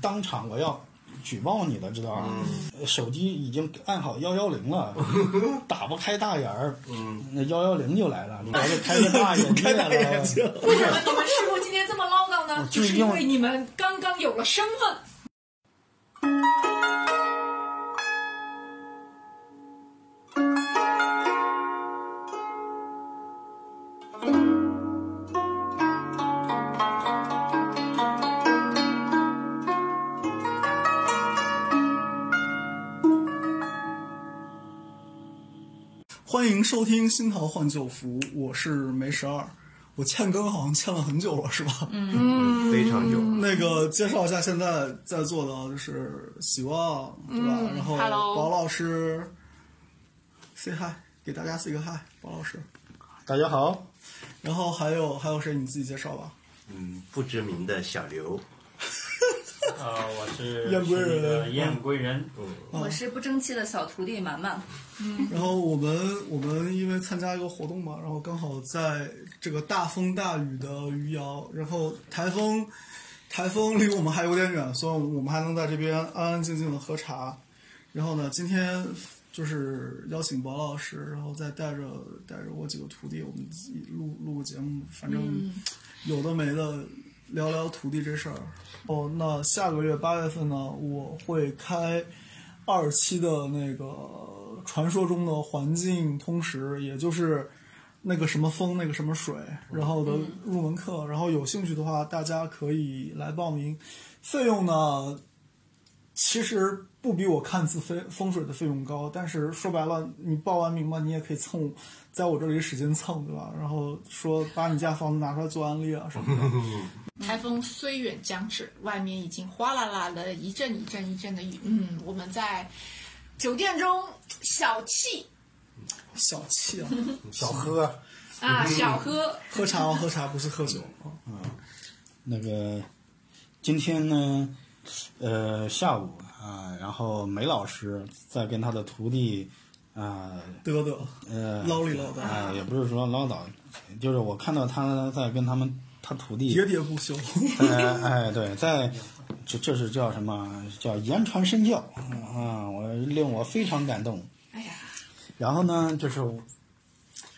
当场我要举报你的，知道吧？呃手机已经按好幺幺零了，打不开大眼儿，那幺幺零就来了，我就开个大眼界开大眼了。睛，为什么你们师傅今天这么唠叨呢？就是因为你们刚刚有了身份。收听《新桃换旧符》，我是梅十二。我欠更好像欠了很久了，是吧？嗯，非常久。那个介绍一下现在在座的就是希望，对吧？然后宝老师，say hi，给大家 say 个 hi，宝老师。大家好，然后还有还有谁？你自己介绍吧。嗯，不知名的小刘，呃，我是燕归人。燕归人，我是不争气的小徒弟满满。然后我们我们因为参加一个活动嘛，然后刚好在这个大风大雨的余姚，然后台风 台风离我们还有点远，所以我们还能在这边安安静静的喝茶。然后呢，今天就是邀请薄老师，然后再带着带着我几个徒弟，我们录录个节目，反正有的没的聊聊徒弟这事儿。哦，那下个月八月份呢，我会开二期的那个传说中的环境通识，也就是那个什么风，那个什么水，然后的入门课。然后有兴趣的话，大家可以来报名。费用呢，其实不比我看字风风水的费用高，但是说白了，你报完名吧，你也可以蹭，在我这里使劲蹭，对吧？然后说把你家房子拿出来做案例啊什么的。台风虽远将至，外面已经哗啦啦的一阵一阵一阵的雨。嗯，我们在酒店中小憩小气啊，小喝啊，小喝。喝茶哦，喝茶不是喝酒啊。那个今天呢，呃，下午啊，然后梅老师在跟他的徒弟啊，嘚嘚，呃，唠里唠叨，哎，也 不是说唠叨，就是我看到他在跟他们他徒弟喋喋不休。哎，哎，对，在这这是叫什么？叫言传身教啊！我令我非常感动。哎呀，然后呢，就是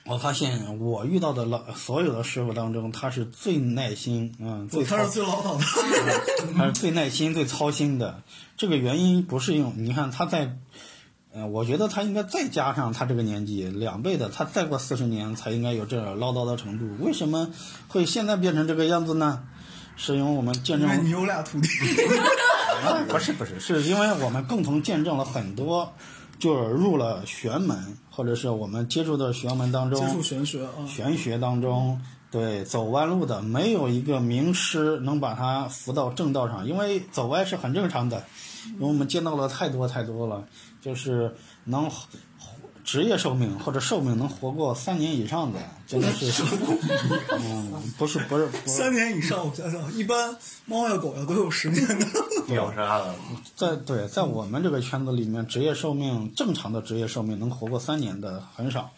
我发现我遇到的老所有的师傅当中，他是最耐心，嗯，最他是最唠叨的。他是最耐心、最操心的。这个原因不是用你看他在，呃，我觉得他应该再加上他这个年纪两倍的，他再过四十年才应该有这唠叨的程度。为什么会现在变成这个样子呢？是因为我们见证你有俩徒弟，啊，不是不是，是因为我们共同见证了很多，就是入了玄门，或者是我们接触的玄门当中，接触玄学啊。玄学当中，对走弯路的，没有一个名师能把他扶到正道上，因为走歪是很正常的，因为我们见到了太多太多了，就是能活职业寿命或者寿命能活过三年以上的，真的是，嗯，不是不是不是三年以上，我想想，一般猫呀狗呀都有十年的。秒杀了。在对，在我们这个圈子里面，职业寿命正常的职业寿命能活过三年的很少，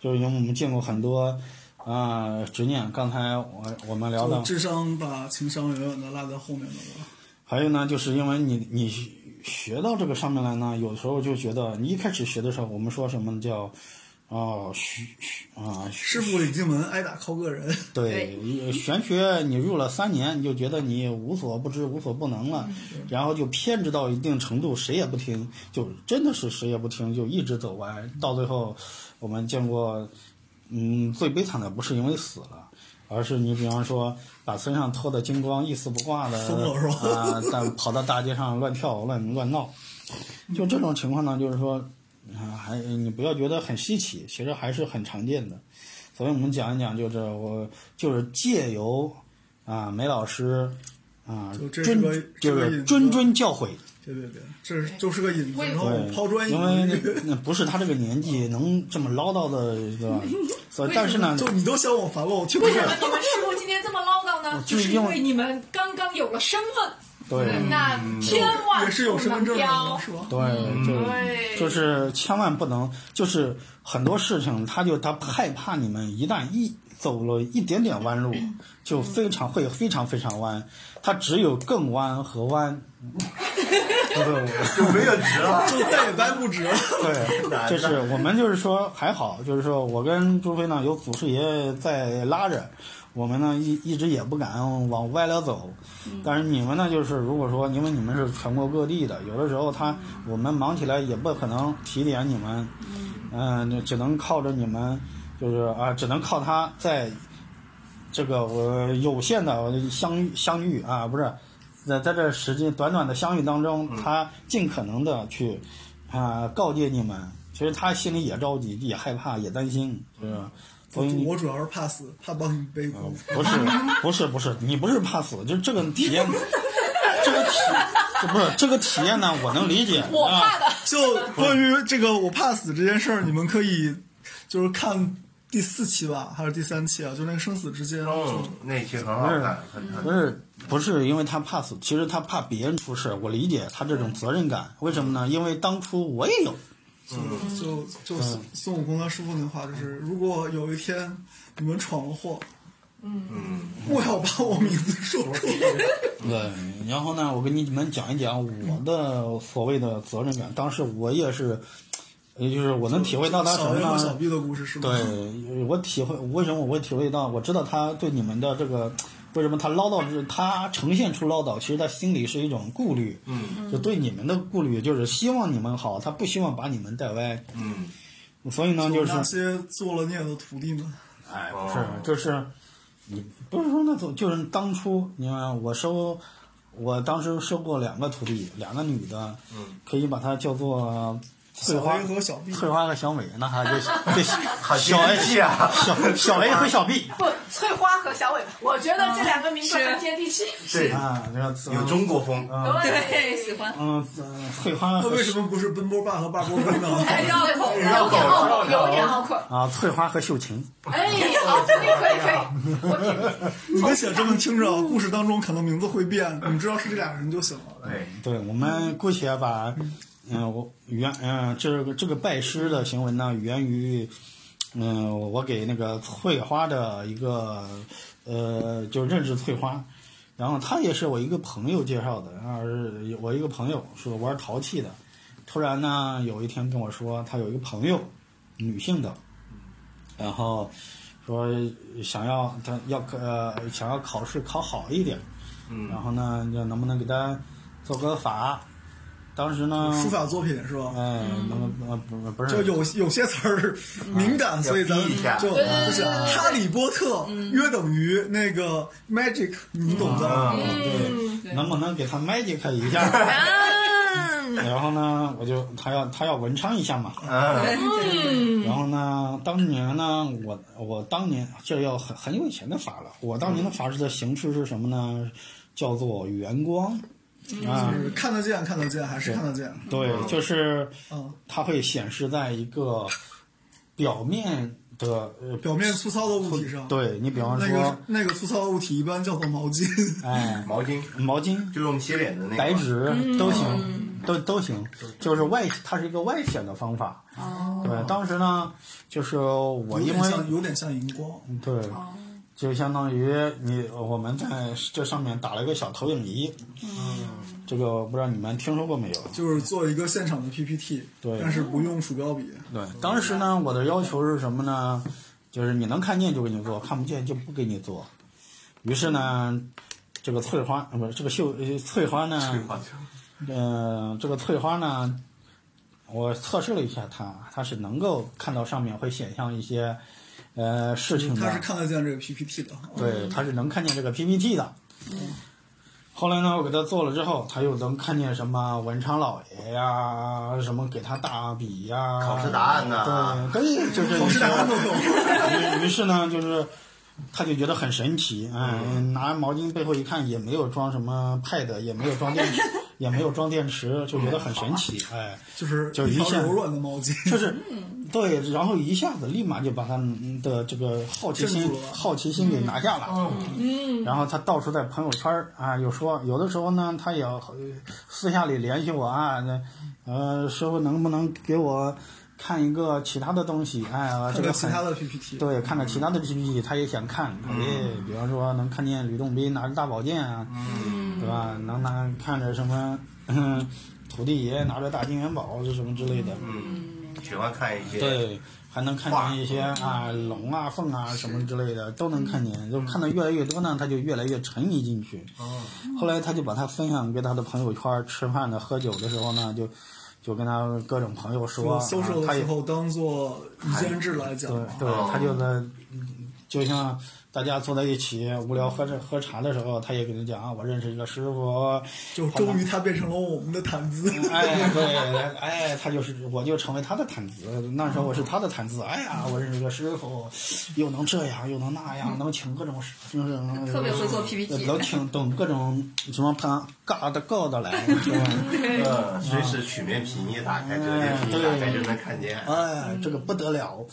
就是因为我们见过很多啊、执念。刚才我我们聊到，智商把情商远远的落在后面的了。还有呢，就是因为你你学到这个上面来呢，有时候就觉得你一开始学的时候，我们说什么叫哦学学啊师傅领进门，挨打靠个人。对，玄学你入了三年，你就觉得你无所不知、无所不能了，然后就偏执到一定程度，谁也不听，就真的是谁也不听，就一直走歪，到最后，我们见过，嗯，最悲惨的不是因为死了。而是你比方说把身上脱的精光一丝不挂的疯了是吧啊，但跑到大街上乱跳乱乱闹，就这种情况呢，就是说啊，还你不要觉得很稀奇，其实还是很常见的。所以我们讲一讲，就是我就是借由啊梅老师啊谆就是个就是谆谆教诲，别别别，这是就是个引子，为然后，抛砖引因为玉。那那不是他这个年纪能这么唠叨的，对吧？所以但是呢，就你都嫌我烦了，我听不见为什。么你们师傅今天这么唠叨呢？就是是因为你们刚刚有了身份，对那千万也是有身份证的？对，就对就是千万不能，就是很多事情他就他害怕你们一旦一走了一点点弯路，就非常会非常非常弯，它只有更弯和弯。对就没有直了。就再也掰不直了。对，就是我们就是说还好，就是说我跟朱飞呢有祖师爷在拉着，我们呢一一直也不敢往歪了走。但是你们呢，就是如果说因为你们是全国各地的，有的时候他我们忙起来也不可能提点你们，嗯，那只能靠着你们，就是啊，只能靠他在这个我有限的相遇相遇啊，不是。在在这时间短短的相遇当中，他尽可能的去啊、告诫你们。其实他心里也着急，也害怕，也担心，是吧？所以我主要是怕死，怕帮你背锅。不是不是不是，你不是怕死，就这个体验，这个体这不是这个体验呢，我能理解。啊我怕的，就关于这个我怕死这件事儿，你们可以就是看第四期吧，还是第三期啊？就那个生死之间，嗯就，那期很好看，不是不是因为他怕死，其实他怕别人出事。我理解他这种责任感，为什么呢？因为当初我也有，就就就孙孙悟空他师傅那话就是，如果有一天你们闯了祸，嗯，不要把我名字说出来。对，然后呢，我跟你们讲一讲我的所谓的责任感。当时我也是，也就是我能体会到他什么小 A 和小呢？B 的故事是吗？对，我体会为什么我会体会到，我知道他对你们的这个，为什么他唠叨是他呈现出唠叨，其实他心里是一种顾虑，嗯，就对你们的顾虑就是希望你们好，他不希望把你们带歪，嗯，所以呢，就是那些做了孽的徒弟们，哎，不是，就是你不是说那种，就是当初你看我收，我当时收过两个徒弟，两个女的，嗯，可以把她叫做翠小花 A 和小 B，翠花和小美，那还就对好小 A 小小 A 和小 B 不，翠花和小尾，我觉得这两个名字很接地气。是啊，有中国风，对，喜欢。嗯，呃翠花那为什么不是奔波霸和霸波奔呢？绕口有点拗口，有点拗口。啊翠花和秀琴，哎，好，这个可以可以，我。你们写这么听着，故事当中可能名字会变，你知道是这俩人就行了。对，对，我们姑且把，嗯、我源，嗯、这个这个拜师的行为呢，源于，嗯、我给那个翠花的一个，呃，就认识翠花，然后她也是我一个朋友介绍的，啊，是我一个朋友是玩陶器的，突然呢，有一天跟我说，他有一个朋友，女性的，然后说想要他要呃想要考试考好一点，嗯。然后呢，就能不能给他做个法？当时呢，书法作品是吧？哎，那不呃不不就有有些词儿敏感，所以咱们就就是哈利波特约等于那个 magic，你懂的。嗯对，能不能给他 magic 一下？然后呢，我就他要他要文昌一下嘛。嗯，然后呢，当年呢，我我当年这要很很久以前的法了。我当年的法师的形式是什么呢？叫做圆光。啊，就是看得见，看得见，还是看得见。对，就是嗯，它会显示在一个表面的呃表面粗糙的物体上，对你比方那说个，那个粗糙的物体一般叫做毛巾。哎，毛巾。毛巾、就是我们洗脸的那个。白纸都行，都都行，就是外，它是一个外显的方法。哦，对，当时呢，就是我因有点像为有点像荧光，对，就相当于你我们在这上面打了一个小投影仪。嗯，这个不知道你们听说过没有？就是做一个现场的 PPT，对但是不用鼠标笔。对，当时呢，我的要求是什么呢？就是你能看见就给你做，看不见就不给你做。于是呢，这个翠花呃不是这个秀呃翠花呢，呃，这个翠花呢，我测试了一下它，它是能够看到上面会显像一些呃事情的。它是，看得见这个 PPT 的。对，它是能看见这个 PPT 的。后来呢，我给他做了之后，他又能看见什么文昌老爷呀，什么给他大笔呀，考试答案呐对对，就这一些考试答。案都有。于于是呢，就是他就觉得很神奇，哎，嗯拿毛巾背后一看，也没有装什么 pad，也没有装电池，也没有装电池，就觉得很神奇，哎，就是就是一条柔软的毛巾，就是对，然后一下子立马就把他的这个好奇心好奇心给拿下了，嗯，然后他到处在朋友圈儿啊，有说有的时候呢，他也私下里联系我啊，那呃，师傅能不能给我看一个其他的东西，哎呀，这个其他的 PPT，对，看看其他的 PPT，他也想看，他也比方说能看见吕洞宾拿着大宝剑啊，对吧？能拿看着什么，嗯，土地爷拿着大金元宝是什么之类的，嗯，喜欢看一些对，还能看见一些啊龙啊凤啊什么之类的都能看见，就看的越来越多呢，他就越来越沉迷进去。哦，后来他就把它分享给他的朋友圈，吃饭的、喝酒的时候呢，就就跟他各种朋友说，他也时候当做一件制来讲。对，他就在，就像大家坐在一起无聊喝着喝茶的时候，他也给你讲啊，我认识一个师傅，就终于他变成了我们的谈资。哎对，哎他就是我就成为他的谈资，那时候我是他的谈资，哎呀，我认识一个师傅，又能这样又能那样，能请各种就是 特别会做 PPT 能请懂各种什么盘嘎的告的来，是吧？呃，随时曲面屏一打开，折叠屏一打开就能看见。哎，这个不得了，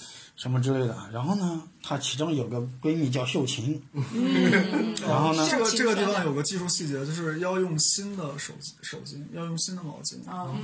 什么之类的。然后呢，她其中有个闺蜜叫秀琴，然后呢，这个这个地方有个技术细节，就是要用新的手机手巾，要用新的毛巾，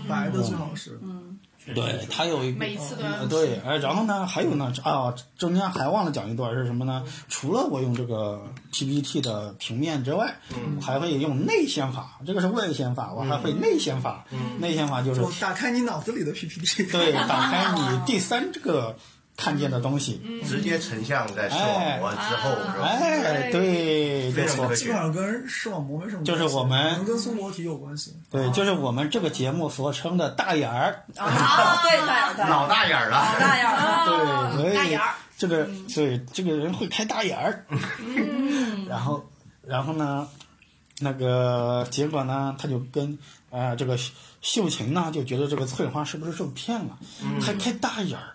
白的最好是。嗯对她有一个每一次都要呃对，哎，然后呢，还有呢，啊，中间还忘了讲一段是什么呢？除了我用这个 PPT 的平面之外，我还会用内显法，这个是外显法，我还会内显法。内显法就是就打开你脑子里的 PPT。对，打开你 第三这个看见的东西。直接成像在视网膜之后，是吧？哎，对，非就是我常科学。基本上跟视网膜没什么关系，就是我们能跟松果体有关系。对，就是我们这个节目所称的大眼儿。啊，对，大眼儿，老大眼儿了，大眼儿，对，所以大眼儿这个对这个人会开大眼儿。然后，然后呢，那个结果呢，他就跟啊、这个秀秀琴呢就觉得这个翠花是不是受骗了，还开大眼儿。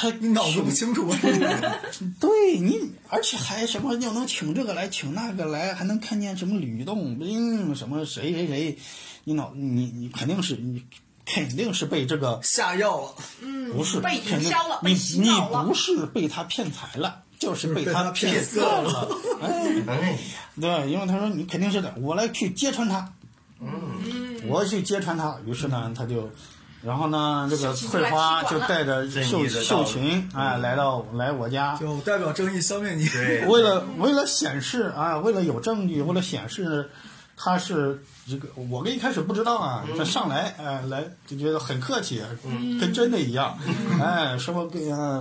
还你脑子不清楚啊？对你，而且还什么又能请这个来，请那个来，还能看见什么吕洞宾，什么谁谁谁，你脑你你肯定是你肯定是被这个下药了，嗯不是被肯定营销了你被洗你脑了不是被他骗财了，就是被被他骗骗色色了。哎，哎呀，对，因为他说你肯定是的，我来去揭穿他，嗯，我去揭穿他。于是呢，他就，然后呢，这个翠花就带着秀秀琴哎来到来我家，就代表正义消灭你。为了为了显示啊，为了有证据，为了显示他是这个，我跟一开始不知道啊，他上来哎来就觉得很客气，跟真的一样，哎，师傅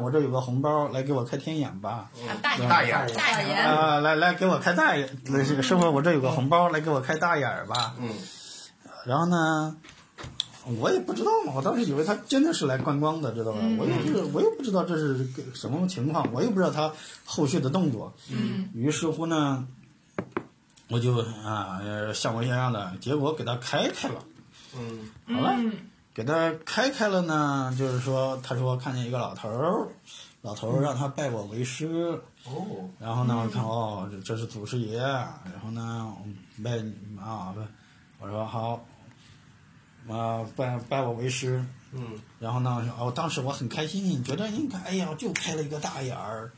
我这有个红包，来给我开天眼吧，啊大眼大眼儿。大眼儿，啊来来给我开大眼，师傅我这有个红包，来给我开大眼儿吧，嗯，然后呢。我也不知道嘛，我当时以为他真的是来观光的，知道吧？我又不知，我又不知道这是个什么情况，我又不知道他后续的动作。嗯，于是乎呢，我就啊呃像模像样的，结果给他开开了。嗯，好了，嗯。给他开开了呢，就是说，他说看见一个老头儿，老头儿让他拜我为师，哦，然后呢，我看哦，这这是祖师爷，然后呢，拜你啊，拜，我说好，啊，拜拜我为师，嗯，然后呢，哦，当时我很开心，觉得应该，哎呀，就开了一个大眼儿，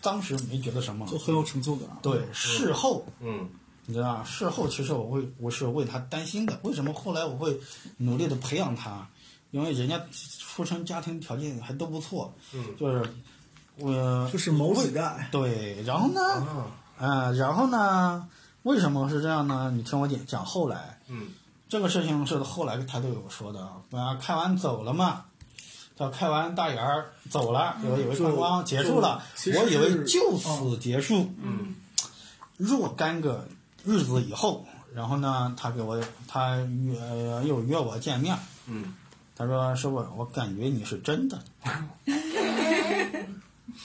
当时没觉得什么就，很有成就感。对，事后。嗯，你知道？事后其实我会，我是为他担心的。为什么后来我会努力的培养他？因为人家出生家庭条件还都不错，嗯就是我就是谋子代，对，然后呢，啊，啊、然后呢，为什么是这样呢？你听我讲讲后来，嗯，这个事情是后来他对我说的，啊，开完走了嘛，他开完大眼儿走了，我以为观光结束了，我以为就此结束，嗯，若干个日子以后，然后呢，他给我他约、呃又约我见面，嗯，他说师傅，我感觉你是真的。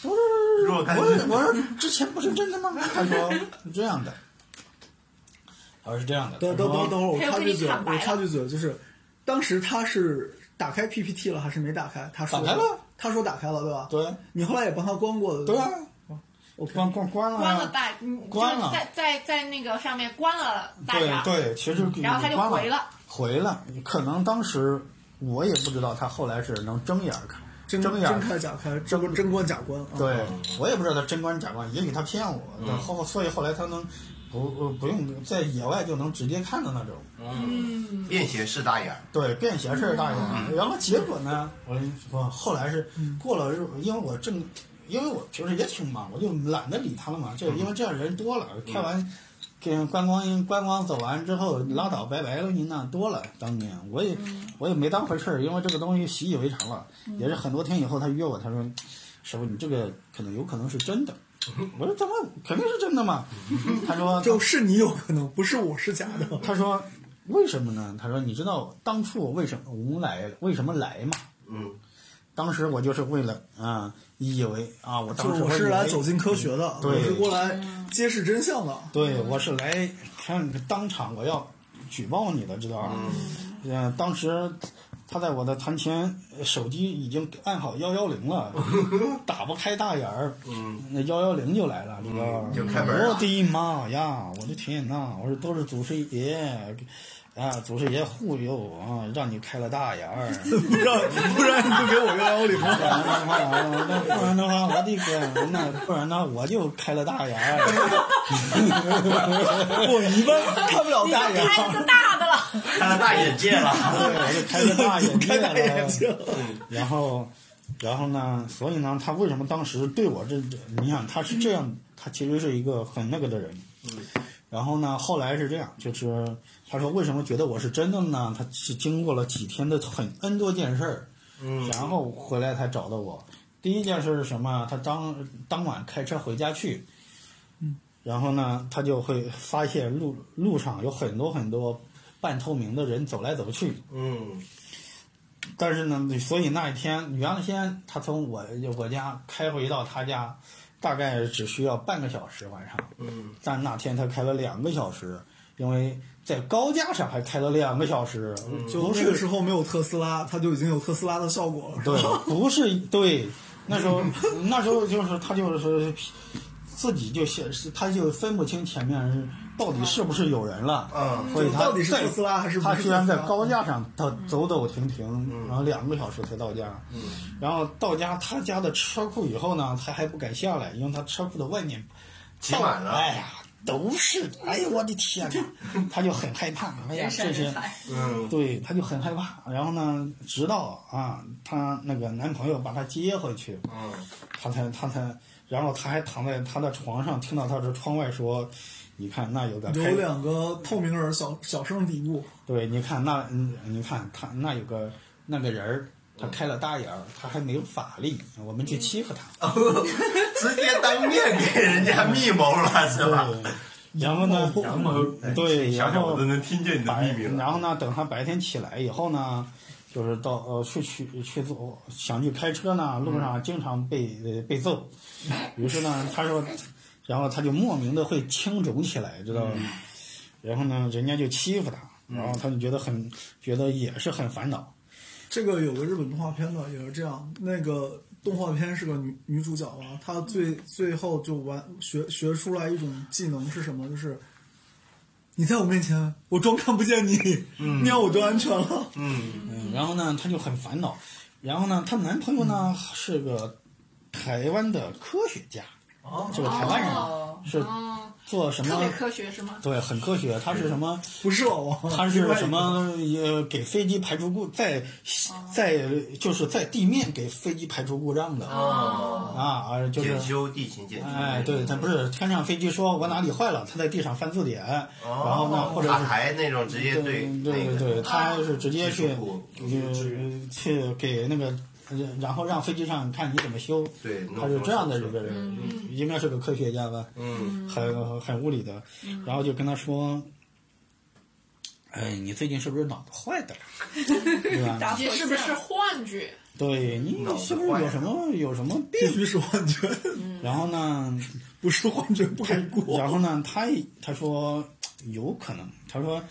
我说我说之前不是真的吗？他说是这样的，他说是这样的。等等等等会儿，我插句嘴，我插句嘴，就是当时他是打开 PPT 了还是没打开？他说打开了，他说打开了，对吧？对你后来也帮他关过的，对啊，？OK，关关关了关了啊，大，嗯关了在在在那个上面关了大眼儿，对对，其实然后他就回了，回了。可能当时我也不知道他后来是能睁眼看，真睁眼真开假开，真真关假关啊。对，我也不知道他真关假关，也许他骗我，后所以后来他能不不不用在野外就能直接看的那种。嗯，便携式大眼儿，对，便携式大眼儿。然后结果呢，我我后来是过了日，因为我正，因为我平时也挺忙，我就懒得理他了嘛。就因为这样人多了，开完跟观光观光走完之后拉倒拜拜了，您那多了。当年我也我也没当回事儿，因为这个东西习以为常了。也是很多天以后，他约我，他说：“师傅，你这个可能有可能是真的。” 我说：“怎么肯定是真的嘛？” 他说：“就是你有可能，不是我是假的。”他说：“为什么呢？”他说：“你知道当初我为什么我们来为什么来吗？”嗯，当时我就是为了啊，以为啊，我当时我是来走进科学的，我是过来揭示真相的。对，我是来看当场我要举报你的，知道吧？嗯，当时他在我的堂前，呃手机已经按好幺幺零了，打不开大眼儿，那幺幺零就来了，知道我的妈呀！我的天呐！我说都是祖师爷。啊，祖师爷护佑啊，让你开了大眼儿，不然不然你就给我个幺零不然的话，那不然的话，我的个，那不然呢，我就开了大眼儿。我一般开不了大眼开了个大的了，开了大眼界了。对，我就开了大眼界开大眼界了。然后，然后呢？所以呢，他为什么当时对我这这？你想，他是这样，他其实是一个很那个的人。然后呢，后来是这样，就是他说为什么觉得我是真的呢？他是经过了几天的很 N 多件事儿，嗯然后回来才找到我。第一件事是什么？他当当晚开车回家去，然后呢，他就会发现路路上有很多很多半透明的人走来走去。嗯但是呢，所以那一天原先他从我我家开回到他家，大概只需要半个小时晚上。嗯，但那天他开了两个小时，因为在高架上还开了两个小时，就那不是个时候没有特斯拉，它就已经有特斯拉的效果了。对，不是对，那时候那时候就是他就是自己就显示，他就分不清前面是到底是不是有人了，嗯所以他到底是在特斯拉还是不是他居然在高架上，他走走停停，然后两个小时才到家，嗯。然后到家他家的车库以后呢，他还不敢下来，因为他车库的外面挤满了。哎呀。都是，哎呦我的天呐，他就很害怕，哎呀，这些，嗯。对，他就很害怕。然后呢，直到啊，她那个男朋友把她接回去，嗯。她才她才，然后他还躺在他的床上，听到他的窗外说：“你看那有个开有两个透明人小小声嘀咕，对，你看那嗯，你看他那有个那个人儿，他开了大眼儿，他还没有法力，我们去欺负他。直接当面给人家密谋了是吧？然后呢，然后对，想然后想我都能听见你的白秘密了。然后呢，等他白天起来以后呢，就是到呃去去去走想去开车呢，路上经常被呃被揍，于是呢，他说，然后他就莫名的会青肿起来，知道吧？然后呢，人家就欺负他，然后他就觉得很觉得也是很烦恼。这个有个日本动画片的也是这样，那个动画片是个女女主角啊，她最最后就完学学出来一种技能是什么？就是你在我面前，我装看不见你，那样我就安全了。嗯，然后呢，她就很烦恼。然后呢，她男朋友呢是个台湾的科学家，是个台湾人，哦是哦，做什么特别？科学是吗？对，很科学。他是什么？不是我，他是什么？也，给飞机排除故在在就是在地面给飞机排除故障的哦，啊啊，就是检修地勤检修。哎，对，他不是天上飞机说我哪里坏了，他在地上翻字典，哦，然后呢，或者塔是台那种直接对对对，他是直接去技术库呃去给那个，呃然后让飞机上看你怎么修。对，他是这样的一个人，应该是个科学家吧，嗯很很物理的，然后就跟他说。哎，你最近是不是脑子坏的了？对吧？打这是 不是幻觉？对你是不是有什么有什么病？必须是幻觉，然后呢，不是幻觉不敢过。然后呢，他他说有可能，他说，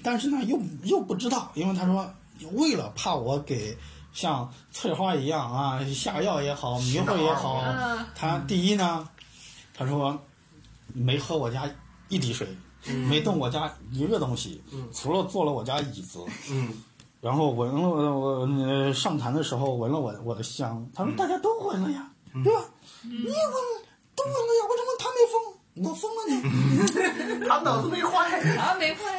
但是呢又又不知道，因为他说为了怕我给像翠花一样啊下药也好，迷惑也好嗯，他第一呢，他说没喝我家一滴水，没动我家一个东西，除了坐了我家椅子，嗯然后闻了我上坛的时候闻了我我的香，他说大家都闻了呀，对吧？你也闻了，都闻了呀，为什么他没疯？我疯了呢？他脑子没坏。啊，没坏，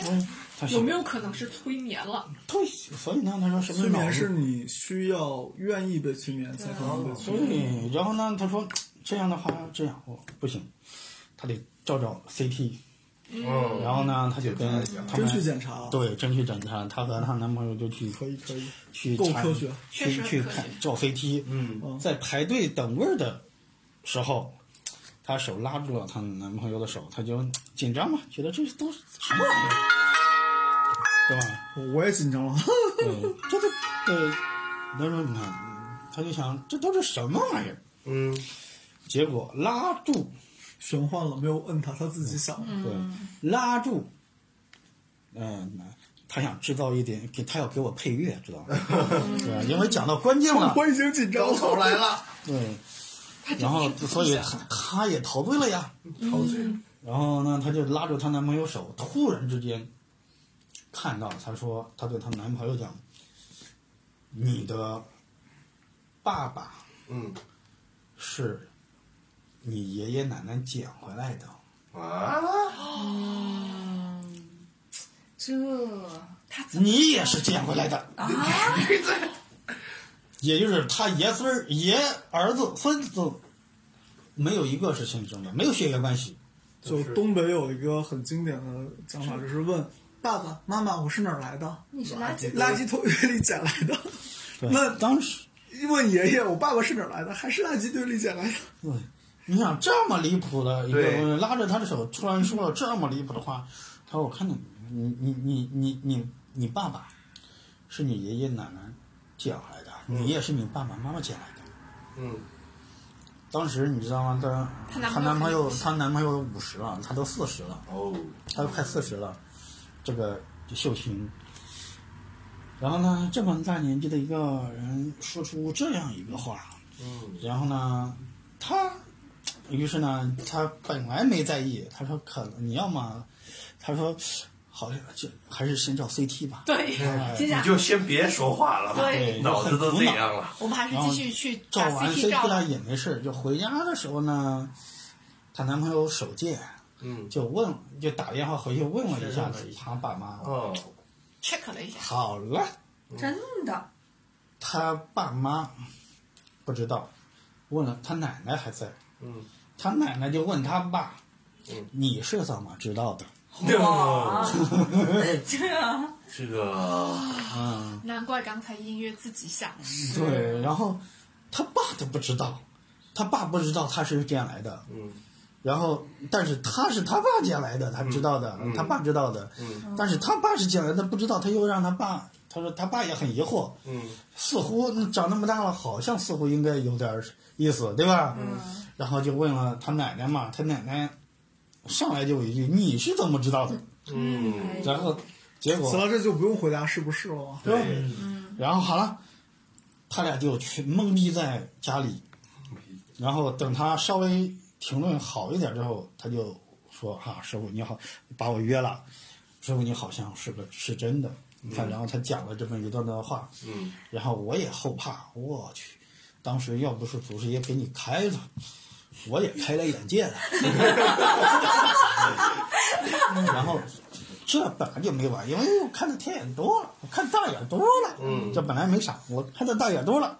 有没有可能是催眠了？对，所以呢，他说什么催眠是你需要愿意被催眠才可能被催眠。对，然后呢，他说这样的话，这样我不行，他得照照 CT，嗯，然后呢，他就跟他们真去检查，对真去检查，她和她男朋友就去可以可以，去查够科学。确去去看照 CT，嗯在排队等位儿的时候，她手拉住了她男朋友的手，她就紧张嘛，觉得这都是什么玩意儿，对吧？我我也紧张了，对，这都对，他说你看，他就想这都是什么玩意儿？嗯，结果拉住，玄幻了，没有摁他，他自己想。对，拉住，嗯、他想制造一点，给他要给我配乐，知道吗？对吧？因为讲到关键了，我已经紧张高潮了。来了，对，然后所以他他也陶醉了呀。陶醉，然后呢，他就拉住她男朋友手，突然之间看到，她说，她对她男朋友讲：“你的爸爸嗯是你爷爷奶奶捡回来的。啊，这他你也是捡回来的，啊，也就是他爷孙儿、爷儿子、孙子，没有一个是亲生的，没有血缘关系。就东北有一个很经典的讲法，就是问爸爸妈妈我是哪儿来的？你是垃圾垃圾桶里捡来的。那当时，问爷爷我爸爸是哪儿来的？还是垃圾堆里捡来的？对，你想这么离谱的一个对人拉着他的手，突然说了这么离谱的话，他说：“我看到你，你你你你你爸爸是你爷爷奶奶捡来的，你也是你爸爸妈妈捡来的。”嗯当时你知道吗？她她男朋友朋友她男朋友五十了，她都四十了，哦，她都快四十了，这个秀琴。然后呢，这么大年纪的一个人说出这样一个话，嗯然后呢，他，于是呢，他本来没在意，他说可能你要么，他说好像就还是先照 CT 吧。对，你就先别说话了吧，对脑子都这样了，我们还是继续去照完 CT 照。也没事，就回家的时候呢，她男朋友手贱，嗯，就问，就打电话回去问了一下子他爸妈。哦，check 了一下，好了，真的，他爸妈不知道，问了他奶奶还在，嗯，他奶奶就问他爸嗯：“你是怎么知道的？哇，这。这个，？”嗯，难怪刚才音乐自己响。对，然后他爸都不知道，他爸不知道他是这样来的，嗯然后但是他是他爸捡来的，他知道的，嗯。他爸知道的，嗯。但是他爸是捡来的，不知道，他又让他爸，他说他爸也很疑惑，嗯。似乎嗯长那么大了，好像似乎应该有点意思，对吧？嗯。然后就问了他奶奶嘛，他奶奶上来就一句：“你是怎么知道的？嗯，？”然后结果死了这就不用回答是不是了吗？对，嗯然后好了，他俩就全懵逼在家里，然后等他稍微评论好一点之后，他就说：“哈、师傅你好，把我约了，师傅你好像是个是真的。”你看，然后他讲了这么一段段话，嗯然后我也后怕，我去，当时要不是祖师爷给你开了，我也开了眼界了。然后这本来就没完，因为我看的天眼多了，我看大眼多了，嗯这本来没啥，我看的大眼多了。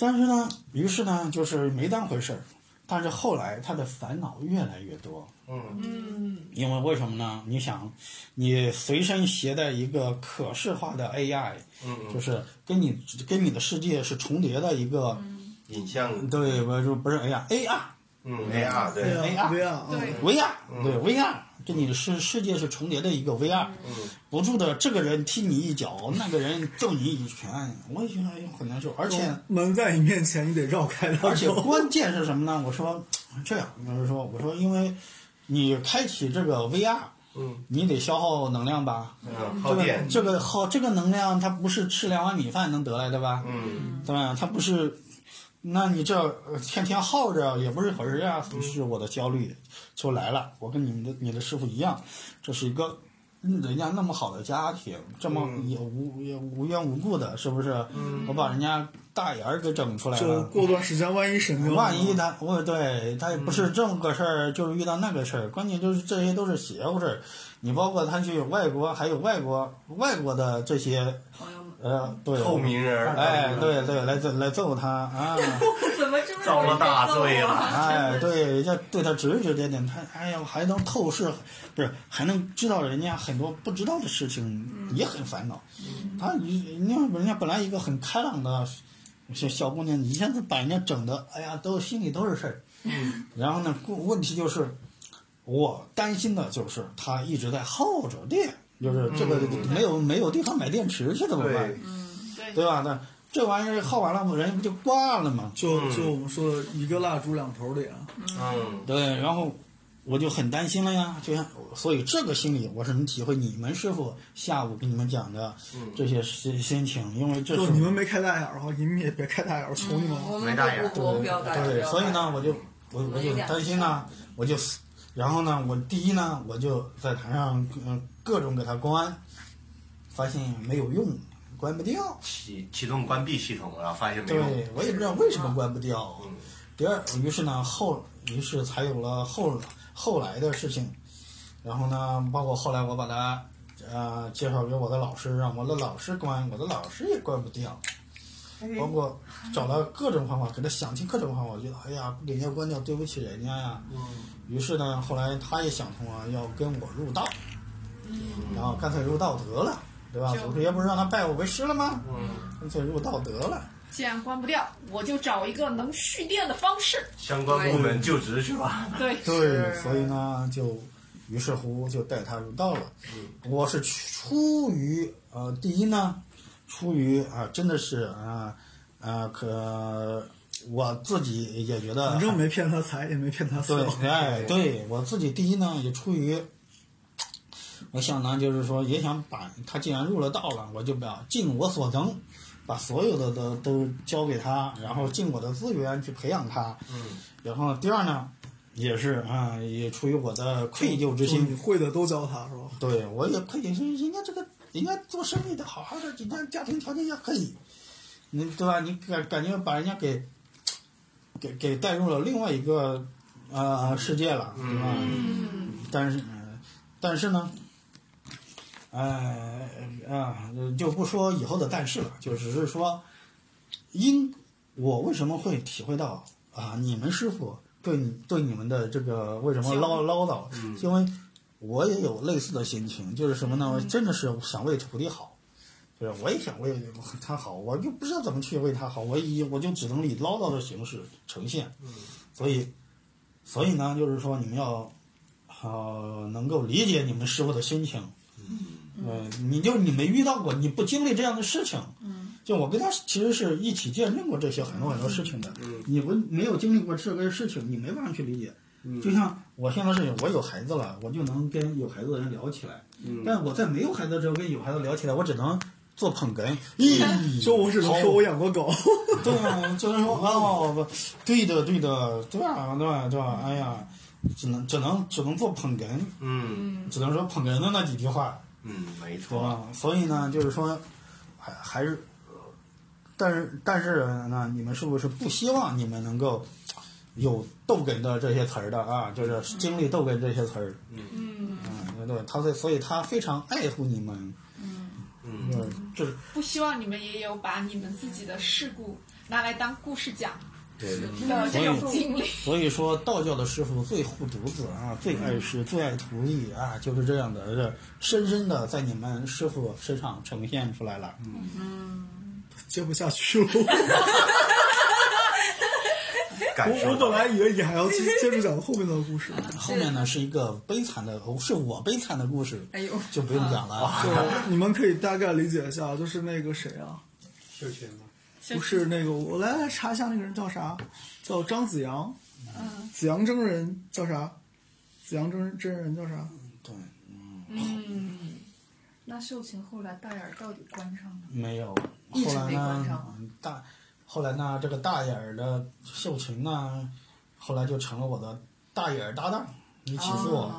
但是呢，于是呢，就是没当回事儿。但是后来他的烦恼越来越多，嗯。嗯，因为为什么呢？你想，你随身携带一个可视化的 AI，嗯。就是跟你跟你的世界是重叠的一个，影像，对，不是不是 AI，AR，嗯，AR 对，哎呀 VR，对嗯 VR，对。VR，跟你的世世界是重叠的一个 VR，嗯不住的这个人踢你一脚，那个人揍你一拳，我也觉得很难受，而且。门在你面前，你得绕开它。而且关键是什么呢？我说这样，就是说，我说因为你开启这个 VR，嗯你得消耗能量吧？嗯，这个耗电，这个耗这个能量，它不是吃两碗米饭能得来的吧？嗯对吧？它不是，那你这呃天天耗着也不是回事啊。于是我的焦虑就来了。我跟你们的你的师傅一样，这是一个人家那么好的家庭，这么也无也无缘无故的，是不是？我把人家大眼儿给整出来就了。过段时间万一审定了，万一他，我对他也不是这么个事儿，就是遇到那个事儿，关键就是这些都是邪乎事儿。你包括他去外国，还有外国外国的这些朋友们，呃，对，透明人儿，哎，对对，来揍来揍他啊！怎么这么遭了大罪了哎，对，人家对他指指点点，他哎呀还能透视，不是还能知道人家很多不知道的事情，也很烦恼。他你你看人家本来一个很开朗的小小姑娘，一下子把人家整的，哎呀，都心里都是事儿。然后呢，问问题就是，我担心的就是他一直在耗着电，就是这个没有没有地方买电池去怎么办？对？，对。对吧？那这玩意儿耗完了，人不就挂了吗？就就我们说的一个蜡烛两头的呀，嗯，对，然后我就很担心了呀，就像所以这个心理我是能体会你们师傅下午跟你们讲的这些心心情，因为这就是你们没开大眼儿哈，你们也别开大眼儿，求你们了。没大眼儿对，所以呢，我就我我就担心呢，我就然后呢，我第一呢，我就在台上嗯各种给他关，发现没有用，关不掉。启启动关闭系统，然后发现没用，对，我也不知道为什么关不掉。嗯第二，于是呢后，于是才有了后后来的事情，然后呢，包括后来我把他呃介绍给我的老师，让我的老师关，我的老师也关不掉，包括找了各种方法，给他想尽各种方法，我觉得哎呀，不给人家关掉，对不起人家呀。于是呢，后来他也想通了，要跟我入道，然后干脆入道得了，对吧？祖师爷不是让他拜我为师了吗？嗯，干脆入道得了。既然关不掉，我就找一个能蓄电的方式。相关部门就职去吧。对，对，所以呢，就于是乎就带他入道了。我是出于呃，第一呢，出于啊、真的是啊啊、可我自己也觉得反正没骗他财，也没骗他色对，，哎，对我自己第一呢，也出于，我想呢，就是说，也想把他既然入了道了，我就把尽我所能，把所有的都都交给他，然后尽我的资源去培养他。嗯，然后第二呢，也是啊，也出于我的愧疚之心你心，会的都教他是吧？对我也愧疚心，人家这个人家做生意的好好的，人家家庭条件也可以，你对吧？你感感觉把人家给给给带入了另外一个呃世界了，对吧？嗯，但是、呃但是呢，哎啊、就不说以后的但是了，就只是说，因我为什么会体会到啊，你们师傅对你对你们的这个为什么唠唠叨，因为我也有类似的心情，就是什么呢？我真的是想为徒弟好。就是我也想为他好，我就不知道怎么去为他好，我以我就只能以唠叨的形式呈现。所以，所以呢，就是说你们要呃，能够理解你们师傅的心情。呃，你就你没遇到过，你不经历这样的事情。就我跟他其实是一起见证过这些很多很多事情的。嗯你不没有经历过这个事情，你没办法去理解。就像我现在是我有孩子了，我就能跟有孩子的人聊起来。嗯但我在没有孩子的时候跟有孩子聊起来，我只能做捧哏。咦，说我只能说我养过狗，对啊，就是说哦，不，对的，对的，对啊，对吧，对吧？哎呀，只能只能只能做捧哏，嗯只能说捧哏的那几句话，嗯，没错。所以呢，就是说，还还是，呃但是但是呢，你们是不是不希望你们能够有逗哏的这些词儿的啊？就是经历逗哏这些词儿，嗯，嗯，对，他在，所以他非常爱护你们，嗯，嗯，这不希望你们也有把你们自己的事故拿来当故事讲对。的这种经历。所以说，道教的师傅最护犊子啊，最爱师，最爱徒弟啊，就是这样的，这深深的在你们师傅身上呈现出来了。嗯接不下去了。感受我我本来以为你还要接接着讲后面的故事，后面呢是一个悲惨的，哦是我悲惨的故事，哎呦，就不用讲了。就你们可以大概理解一下，就是那个谁啊，秀群吗？不是那个，我来来查一下那个人叫啥，叫张子阳，嗯子阳真人叫啥？子阳真真人叫啥？对，嗯，那秀琴后来大眼儿到底关上了？没有。一直后来没关呢上，大，后来呢，这个大眼儿的秀琴呢，后来就成了我的大眼儿搭档。一起做，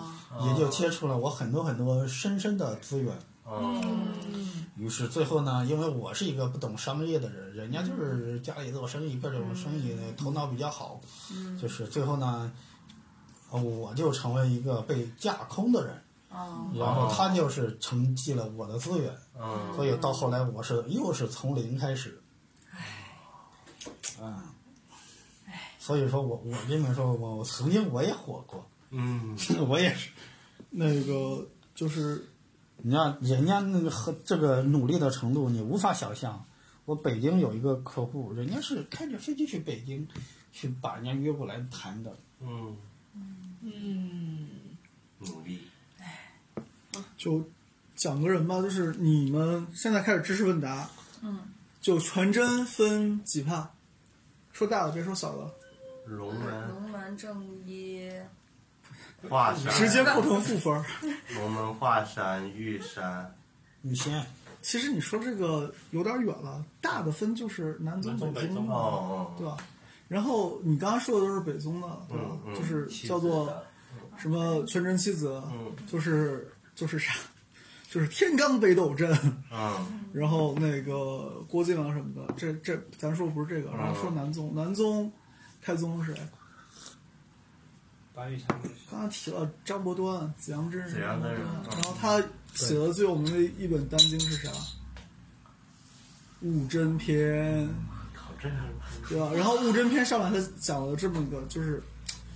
也就接触了我很多很多深深的资源。哦，于是最后呢，因为我是一个不懂商业的人，人家就是家里做生意，各种生意头脑比较好，就是最后呢，呃我就成为一个被架空的人，哦，然后他就是承继了我的资源，嗯，所以到后来我是又是从零开始，啊，所以说我我跟你们说，我我曾经我也火过，嗯，我也是。那个就是你看人家那个和这个努力的程度，你无法想象。我北京有一个客户，人家是开着飞机去北京，去把人家约过来谈的。嗯，嗯，努力，就讲个人吧，就是你们现在开始知识问答，嗯，就全真分几派，说大了别说小了，龙门龙门正一，华山，直接扣成负分儿。龙门华山玉山，玉仙，其实你说这个有点远了，大的分就是南宗、南宗北宗嘛，哦对吧？然后你刚刚说的都是北宗的，对吧？嗯嗯就是叫做什么全真七子，嗯就是就是啥，就是天罡北斗阵，啊 然后那个郭靖啊什么的，这这咱说不是这个，然后说南宗，南宗太宗是谁？八玉山刚才提了张伯端、紫阳真人，紫阳真人然后他写的最有名的一本丹经是啥？悟真篇，靠，这是对吧？然后悟真篇上来他讲了这么一个，就是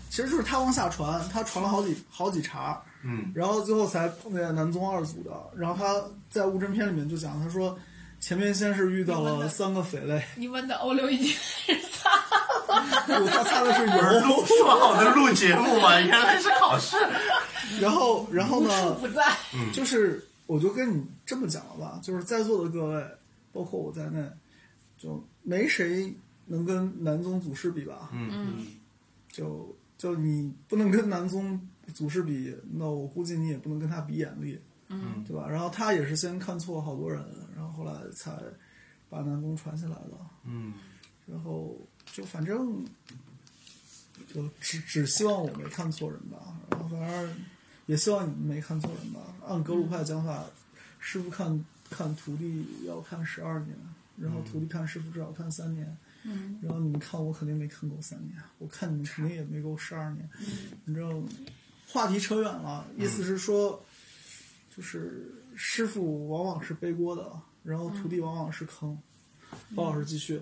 其实就是他往下传，他传了好几好几茬，嗯然后最后才碰见南宗二祖的。然后他在悟真篇里面就讲，他说前面先是遇到了三个匪类，你们的欧流已经是擦不 他擦的是油，录说好的录节目嘛，原来是考试，然后然后呢？不在，就是我就跟你这么讲了吧，就是在座的各位，包括我在内，就没谁能跟南宗祖师比吧？嗯嗯就就你不能跟南宗祖师比，那我估计你也不能跟他比眼力，嗯，对吧？然后他也是先看错好多人，然后后来才把南宫传下来了。嗯然后就反正就只只希望我没看错人吧，然后反正也希望你们没看错人吧。按格鲁派讲法，师傅看看徒弟要看十二年，然后徒弟看师傅至少看三年。嗯，然后你们看我肯定没看够三年，我看你们肯定也没够十二年。反正话题扯远了，意思是说，就是师傅往往是背锅的，然后徒弟往往是坑。包老师继续。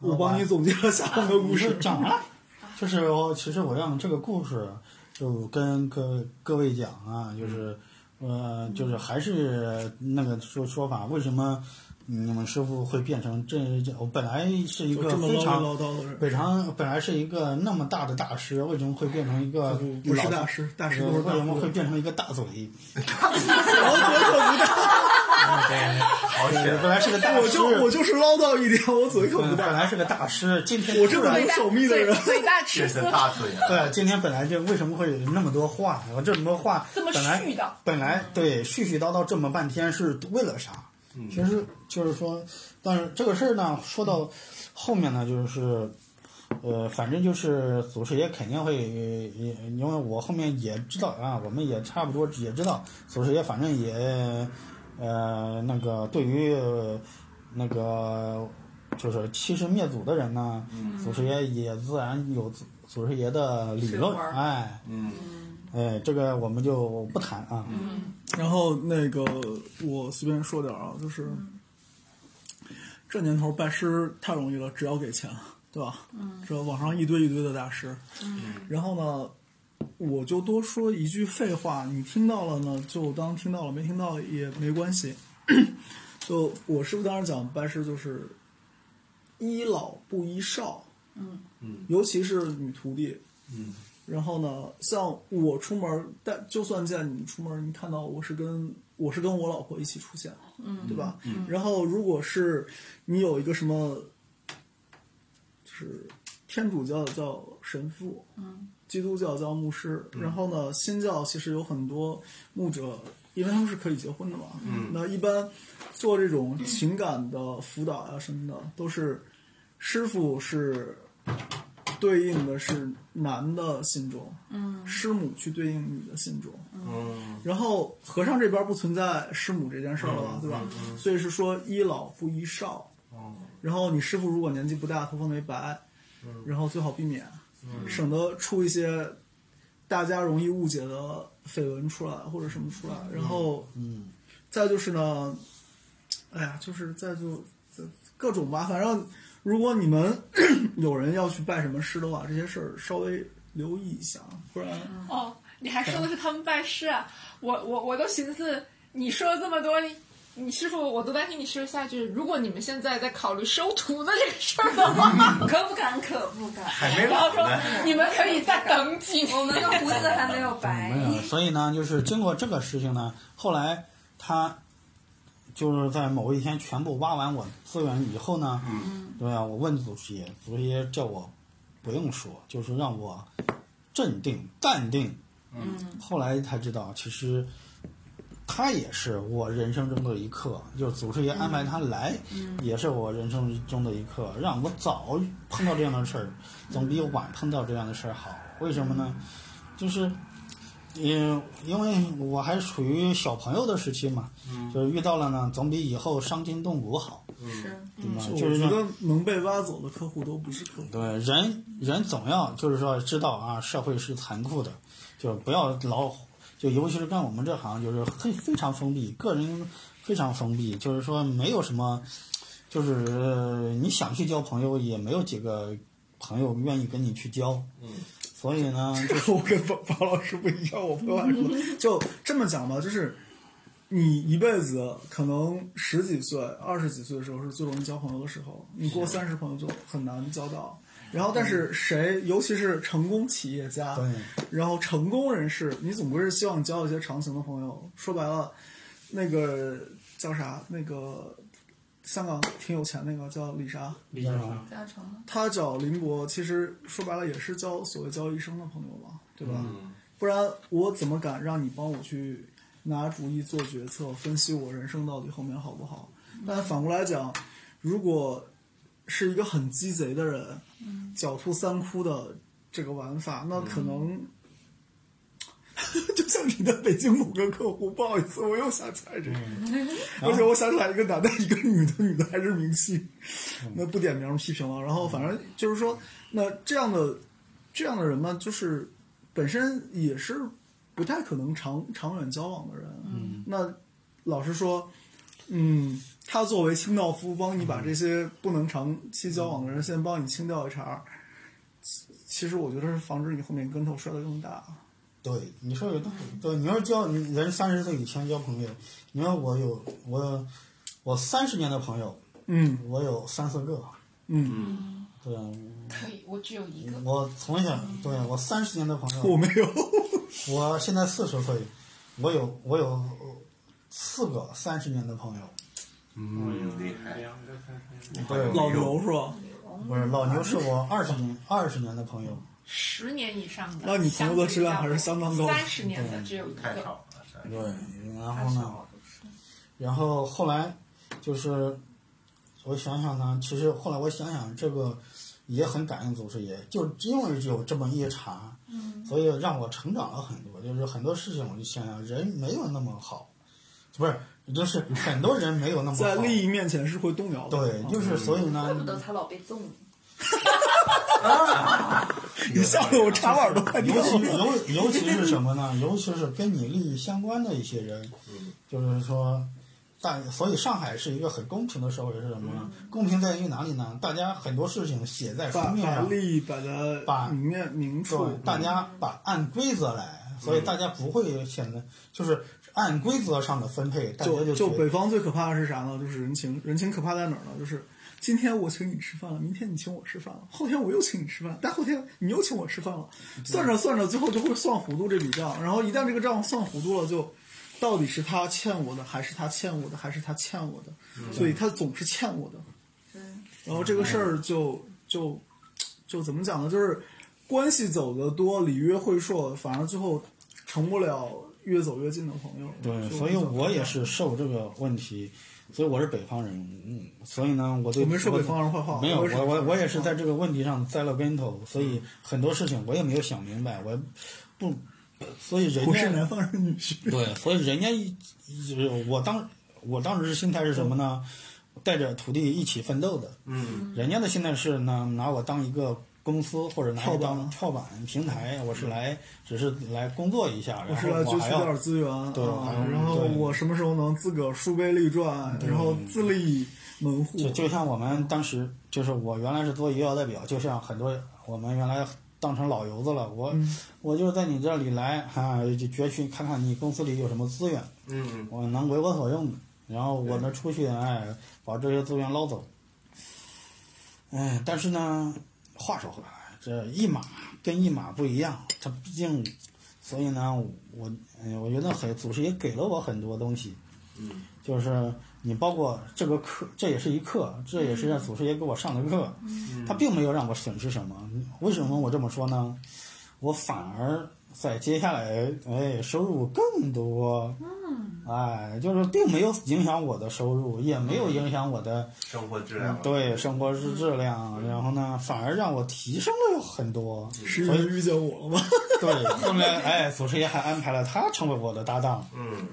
我帮你总结了下半个故事就。讲了，就是我其实我让这个故事就跟各各位讲啊，就是呃，就是还是那个说说法，为什么你们师傅会变成这这？我本来是一个非常唠叨的人，非常本来是一个那么大的大师，为什么会变成一个 不不是大师，大师为什么会。变成一个大嘴？我嘴可不大，好险，本来是个大师，我就我就是唠叨一点，我嘴可不大本大。来是个大师，今天我这么有守密的人，嘴大吃大嘴啊，对，今天本来就为什么会有那么多话？我这么多话，这么本来絮叨本来对絮絮叨叨这么半天是为了啥？其实就是说，但是这个事儿呢，说到后面呢，就是，呃，反正就是祖师爷肯定会，也因为我后面也知道啊，我们也差不多也知道，祖师爷反正也，呃，那个对于呃那个就是欺师灭祖的人呢，祖师爷也自然有祖祖师爷的理论哎。嗯哎，这个我们就不谈啊。然后那个我随便说点啊，就是这年头拜师太容易了，只要给钱，对吧？嗯，这网上一堆一堆的大师，嗯，然后呢，我就多说一句废话，你听到了呢，就当听到了；没听到也没关系。就我师傅当时讲拜师就是依老不依少，嗯嗯尤其是女徒弟，嗯然后呢，像我出门，但就算见你出门，你看到我是跟我是跟我老婆一起出现，嗯对吧？嗯然后如果是你有一个什么，就是天主教叫神父，嗯基督教叫牧师，然后呢，新教其实有很多牧者，因为他们是可以结婚的嘛。嗯那一般做这种情感的辅导呀、什么的，都是师傅是对应的是男的信众，嗯，师母去对应女的信众，嗯，然后和尚这边不存在师母这件事儿了，对吧？所以是说依老不依少。然后你师傅如果年纪不大，头发没白，嗯。然后最好避免，嗯。省得出一些大家容易误解的绯闻出来或者什么出来。然后，嗯，再就是呢，哎呀，就是再就各种吧，反正如果你们 有人要去拜什么师的话，这些事儿稍微留意一下，不然哦，你还说的是他们拜师啊？我我我都寻思，你说了这么多，你你师傅我都担心你师傅下一句，如果你们现在在考虑收徒的这个事儿的话，可不敢，可不敢。还没然后说。你们可以再等几年。我们的胡子还没有白。没有，所以呢，就是经过这个事情呢，后来他就是在某一天全部挖完我资源以后呢，嗯，对啊，我问祖师爷，祖师爷叫我不用说，就是让我镇定淡定。嗯，后来才知道，其实他也是我人生中的一课，就是祖师爷安排他来，也是我人生中的一课，让我早碰到这样的事儿，总比晚碰到这样的事儿好。为什么呢？就是。因因为我还处于小朋友的时期嘛，就是遇到了呢，总比以后伤筋动骨好，是，对吧？就就是能被挖走的客户都不是客户。对人人总要就是说知道啊，社会是残酷的，就不要老就尤其是干我们这行，就是非非常封闭，个人非常封闭，就是说没有什么，就是呃你想去交朋友，也没有几个朋友愿意跟你去交，嗯，所以呢，就这个我跟宝宝老师不一样，我朋友还说，就这么讲吧，就是你一辈子可能十几岁、二十几岁的时候是最容易交朋友的时候，你过三十朋友就很难交到。然后，但是谁，尤其是成功企业家，对然后成功人士，你总归是希望交一些长情的朋友。说白了，那个叫啥？那个香港挺有钱那个叫李啥？李嘉诚。他找林博，其实说白了也是交所谓交医生的朋友嘛，对吧？嗯不然我怎么敢让你帮我去拿主意、做决策、分析我人生到底后面好不好？但反过来讲，如果是一个很鸡贼的人，狡兔三窟的这个玩法，那可能。就像你的北京某个客户，不好意思，我又想起来这个，而且我想起来一个男的，一个女的，女的还是明星，那不点名批评了。然后反正就是说，那这样的这样的人嘛，就是本身也是不太可能长长远交往的人。嗯，那老实说，嗯，他作为清道夫，帮你把这些不能长期交往的人先帮你清掉一茬其实我觉得是防止你后面跟头摔得更大。对，你说有道理。对，你要交人三十岁以前交朋友，你说我有我我三十年的朋友，嗯。我有三四个，嗯，嗯，对，可以，我只有一个。我从小对我三十年的朋友，我没有。我现在四十岁，我有我有四个三十年的朋友，嗯，厉害，两个三十年，对，老牛是吧？不是老牛是我二十年二十年的朋友，十年以上的，那你朋友的质量还是相当高的三十年的只有一个。对，然后呢，然后后来就是我想想呢，其实后来我想想这个也很感恩祖师爷，就因为有这么一茬，嗯，所以让我成长了很多。就是很多事情我就想想，人没有那么好，不是，就是很多人没有那么 好。在利益面前是会动摇的。对，就是所以呢怪，不得他老被揍 呢。你笑得我茶碗都快掉尤其了。尤尤其是什么呢？尤其是跟你利益相关的一些人，就是说，大所以上海是一个很公平的社会，是什么呢？公平在于哪里呢？大家很多事情写在书把把面上，利益摆在把明面明处对，，大家把按规则来，所以大家不会显得就是按规则上的分配，大家就就北方最可怕的是啥呢？就是人情，人情可怕在哪儿呢？就是今天我请你吃饭了，明天你请我吃饭了，后天我又请你吃饭，大后天你又请我吃饭了，算着算着，最后就会算糊涂这笔账。然后一旦这个账算糊涂了，就到底是他欠我的，还是他欠我的，还是他欠我的？所以他总是欠我的。然后这个事儿就就就怎么讲呢？就是关系走得多，里约会硕，反而最后成不了越走越近的朋友。对，所以。我也是受这个问题，所以我是北方人，嗯，所以呢，我对我没说北方人坏话，没有，我我我我也是在这个问题上栽了跟头，所以很多事情我也没有想明白，我不，所以人我是家南方人女婿。对，所以人家一一我当我当时心态是什么呢？带着徒弟一起奋斗的，嗯人家的心态是呢，拿我当一个公司或者跳板。当跳板平台，我是来只是来工作一下，我然是来攫取点资源对啊，然后我什么时候能自个儿书碑立传，然后自立门户。就，就像我们当时，就是我原来是做医药代表，就像很多我们原来当成老油子了，我、嗯。我就在你这里来 哈、就攫取看看你公司里有什么资源，嗯。我能为我所用的，然后我们出去哎把这些资源捞走。哎，但是呢，话说回来，这一码跟一码不一样，它毕竟，所以呢，我哎我觉得很祖师爷给了我很多东西。嗯就是你包括这个课，这也是一课，这也是让祖师爷给我上的课，嗯他并没有让我损失什么。为什么我这么说呢？我反而在接下来，哎，收入更多，嗯，哎，就是并没有影响我的收入，也没有影响我的生活质量。对生活质质量，然后呢，反而让我提升了很多。是因为遇见我了吗？对，后面哎，祖师爷还安排了他成为我的搭档，嗯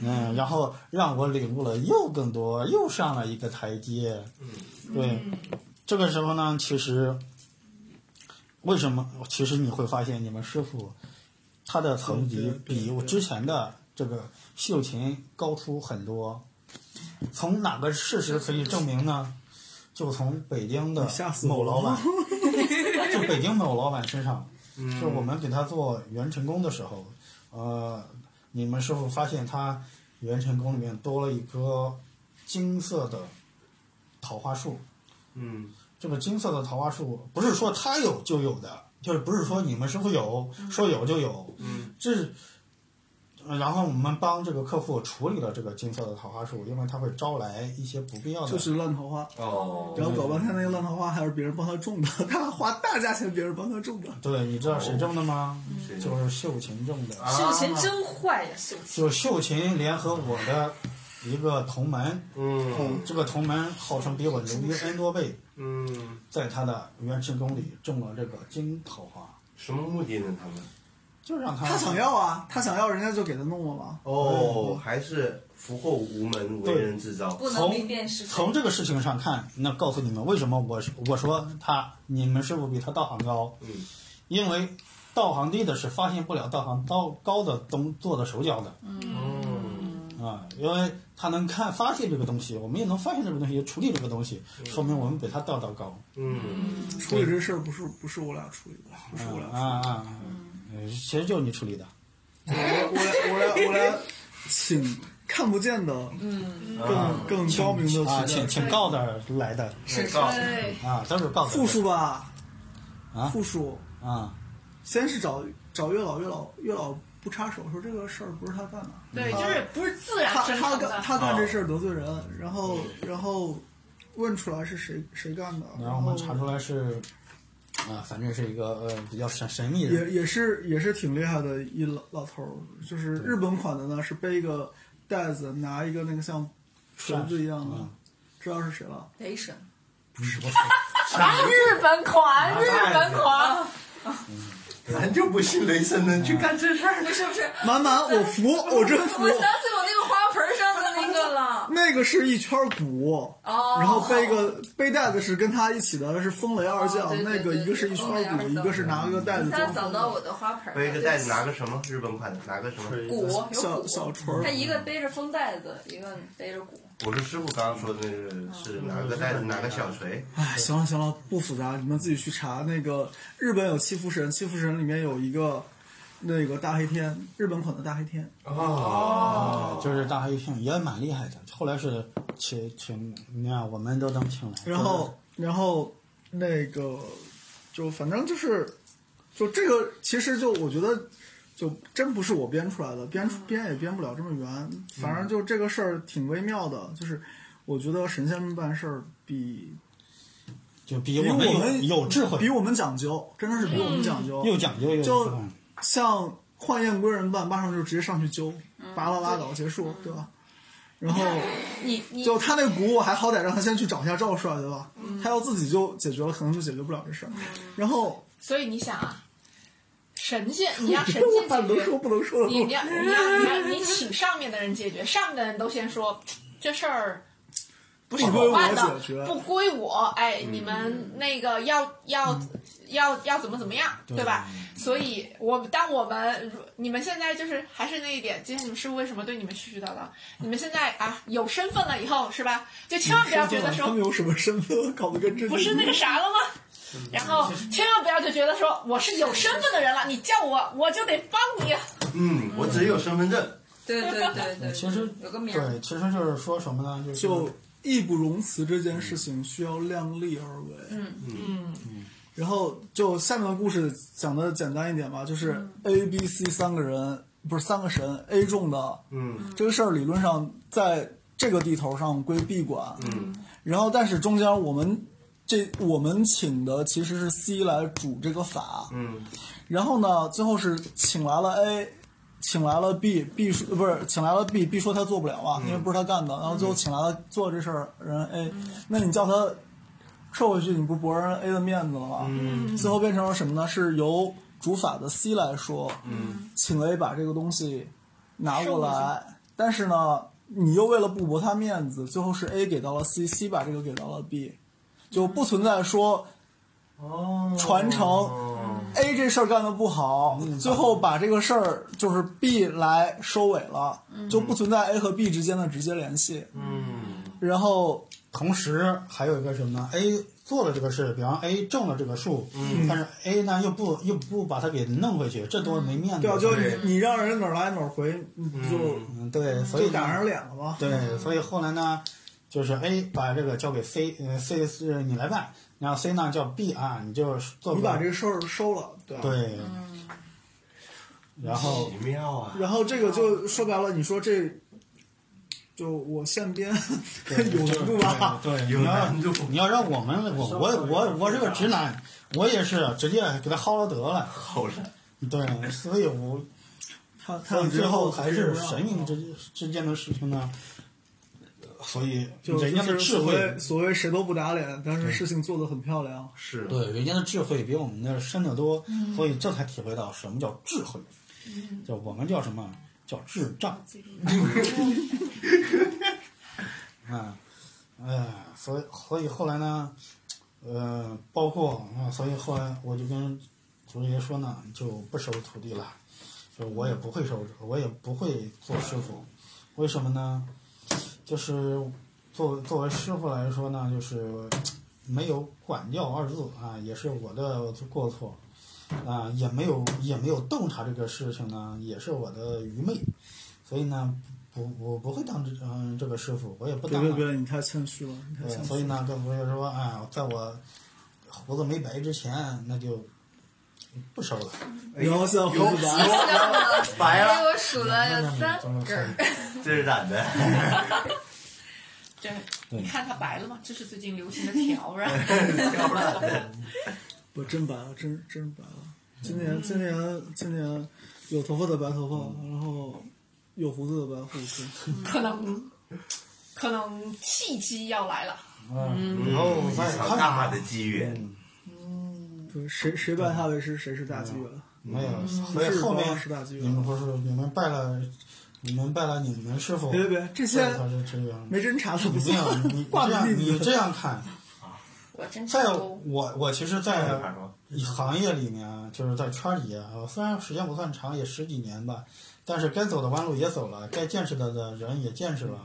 嗯，然后让我领悟了又更多，又上了一个台阶。嗯对，这个时候呢，其实为什么？其实你会发现，你们师傅他的层级比我之前的这个秀琴高出很多。从哪个事实可以证明呢？就从北京的某老板，就北京某老板身上，就是我们给他做元辰宫的时候，呃，你们师傅发现他元辰宫里面多了一棵金色的桃花树。嗯这个金色的桃花树不是说他有就有的，就是不是说你们师傅有，说有就有，嗯这是。呃然后我们帮这个客户处理了这个金色的桃花树，因为它会招来一些不必要的。就是烂桃花，哦然后搞半天那个烂桃花还是别人帮他种的，他花大价钱别人帮他种的。对，你知道谁种的吗？谁就是秀琴种的。秀琴真坏呀，秀琴。就秀琴联合我的一个同门，嗯这个同门号称比我牛逼 N 多倍，嗯，在他的元成宫里种了这个金桃花，什么目的呢？他们就是让他他想要啊，他想要，人家就给他弄了嘛。哦，还是福祸无门，为人自造。不能明辨是非。从这个事情上看，那告诉你们为什么我我说他你们师傅比他道行高，嗯因为道行低的是发现不了道行高高的东做的手脚的嗯啊，因为他能看发现这个东西，我们也能发现这个东西，处理这个东西，说明我们比他道道高。嗯处理这事儿不是不是我俩处理的，不是我俩处理的。啊啊啊！呃其实就是你处理的。我我来我来我来请看不见的，嗯，更更高明的啊，请请告的来的是告对，啊，都是告的复数吧，啊复数。啊，先是找找月老，月老月老不插手，说这个事儿不是他干的，对，就是不是自然他他生成的。干他干这事儿得罪人，然后然后问出来是谁谁干的，然后我们查出来是啊，反正是一个呃比较神神秘的，也也是也是挺厉害的一老老头儿，就是日本款的呢，是背一个袋子，拿一个那个像锤子一样的嗯，知道是谁了？雷神，不是不是。日本款，日本款，咱就不信雷神能去干这事儿。不是不是，满满，我服，我真服我。想起我那个花盆上的那个了。那个是一圈鼓，哦然后背个背袋子是跟他一起的，是风雷二将。那个一个是一圈鼓，一个是拿个袋子他装风的。扫到我的花盆儿，背个袋子拿个什么？日本款的拿个什么？鼓有小鼓，小锤儿他，一个背着风袋子，一个背着鼓。我是师傅刚刚说的那个是哪个袋子拿个小锤。哎，行了行了，不复杂，你们自己去查。那个日本有七福神，七福神里面有一个那个大黑天，日本款的大黑天。哦，就是大黑天也蛮厉害的，后来是请请你看我们都能请来，然后然后那个就反正就是就这个，其实就我觉得就真不是我编出来的，编出编也编不了这么圆。反正就这个事儿挺微妙的，就是我觉得神仙们办事儿比就比比我们有我们有智慧，比我们讲究，真的是比我们讲究。又讲究又。像换燕归人办，马上就直接上去揪，拔了拉倒，结束，对吧？然后你你就他那鼓，我还好歹让他先去找一下赵帅，对吧？他要自己就解决了，可能就解决不了这事儿。然后所以你想啊，神仙 你让神仙解决说，不能说的你你要你要你要你请上面的人解决，上面的人都先说这事儿不是我办的不归我，哎，你们那个要要要要怎么怎么样，对吧？所以我们当我们如你们现在就是还是那一点，今天你们师傅为什么对你们絮絮叨叨？你们现在啊有身份了以后是吧？就千万不要觉得说他们有什么身份，搞得跟真不是那个啥了吗？然后千万不要就觉得说我是有身份的人了，你叫我我就得帮你。嗯，我只有身份证。对对对对，其实有个名儿，对，其实就是说什么呢？就是就义不容辞这件事情需要量力而为。嗯嗯。然后就下面的故事讲的简单一点吧，就是 A、B、C 三个人，不是三个神，A 中的嗯。这个事儿理论上在这个地头上归 B 管，嗯。然后但是中间我们这我们请的其实是 C 来主这个法，嗯。然后呢，最后是请来了 A，请来了 B，B 说不是请来了 B，B 说他做不了嘛，因为不是他干的，然后最后请来了做这事儿人 A，、那你叫他撤回去，你不驳人 A 的面子了吗？嗯。最后变成了什么呢？是由主法的 C 来说，嗯。请 A 把这个东西拿过来，但是呢，你又为了不驳他面子，最后是 A 给到了 C，C 把这个给到了 B，就不存在说哦，传承 A 这事儿干的不好，最后把这个事儿就是 B 来收尾了，就不存在 A 和 B 之间的直接联系。嗯然后同时还有一个什么呢？A 做了这个事，比方 A 中了这个数，但是 A 呢又不又不把它给弄回去，这多没面子。对啊，就你你让人哪儿来哪儿回，就嗯对，所以就打人脸了嘛？对，所以后来呢，就是 A 把这个交给 C，呃，C 是你来办，然后 C 呢叫 B 啊，你就做你把这个事儿收了，对吧？对，然后奇妙啊！然后这个就说白了，你说这，就我现编 有难度吧？对，有你要难度你要让我们，我我我我是个直男，我也是直接给他薅了得了。薅了，对，所以我他他最后后还是神明之之间的事情呢。所以就人家的智慧，谓所谓谁都不打脸，但是事情做得很漂亮。是对人家的智慧比我们的深得多，所以这才体会到什么叫智慧，就我们叫什么叫智障。啊，哎，所以所以后来呢，呃，包括啊，所以后来我就跟祖爷说呢，就不收徒弟了，就我也不会收，我也不会做师傅，为什么呢？就是作作为师傅来说呢，就是没有管教二字啊，也是我的过错啊，也没有也没有洞察这个事情呢，也是我的愚昧，所以呢，不我不会当这嗯这个师傅，我也不当了。别别别，你太谦虚了，你太对，谦虚了。所以呢，跟朋友说，哎，在我胡子没白之前，那就不收了。然后现在回去白了，白了，因为我数了有三根儿，这是染的。这你看它白了吗？这是最近流行的挑染。挑染的。我真白了，真真白了。今年今年今年有头发的白头发，然后有胡子的白胡子。可能可能契机要来了。嗯，然后大的看，机谁谁拜他为师，谁是大机缘。没有，不所以后面是大机你们。不是你们拜了，你们拜了你们师傅，别别别，这些这才是职员。没侦查的不你这样，算你这样你。这样看，我真在我我其实，在行业里面啊，就是在圈里啊，虽然时间不算长，也十几年吧，但是该走的弯路也走了，该见识的的人也见识了。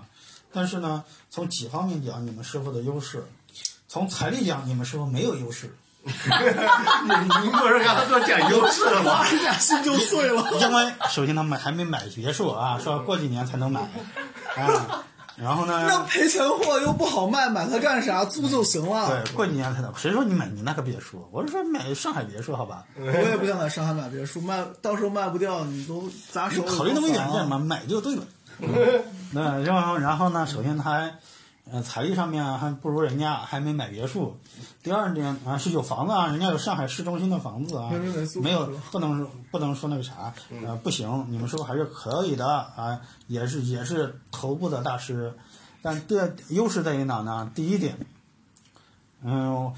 但是呢，从几方面讲，你们师傅的优势；从财力讲，你们师傅没有优势，你你不是刚才说讲优势了吗？心就碎了。因为首先他们还没买别墅啊，说过几年才能买 啊。然后呢那呢，赔钱货又不好卖，买它干啥？租就行了。对，过几年才能。谁说你买你那个别墅？我是说买上海别墅，好吧？我也不想在上海买别墅，卖到时候卖不掉，你都砸手考虑那么远干嘛？买就对了。那然后然后呢？首先他还，呃，财力上面还不如人家，还没买别墅。第二点啊，是有房子啊，人家有上海市中心的房子啊没有不能不能说那个啥，呃，不行，你们说还是可以的啊，也是也是头部的大师，但第二优势在于哪呢？第一点，嗯。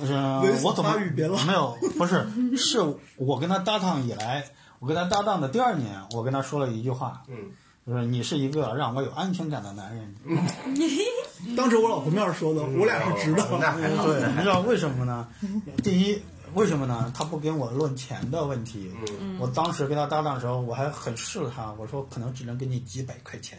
呃我怎么没有？不是，是我跟他搭档以来，我跟他搭档的第二年，我跟他说了一句话，嗯，就是你是一个让我有安全感的男人。当时我老婆面说的，我俩是直的。那还好。对，你知道为什么呢？第一，为什么呢？他不跟我论钱的问题。嗯我当时跟他搭档的时候，我还很试了他，我说可能只能给你几百块钱。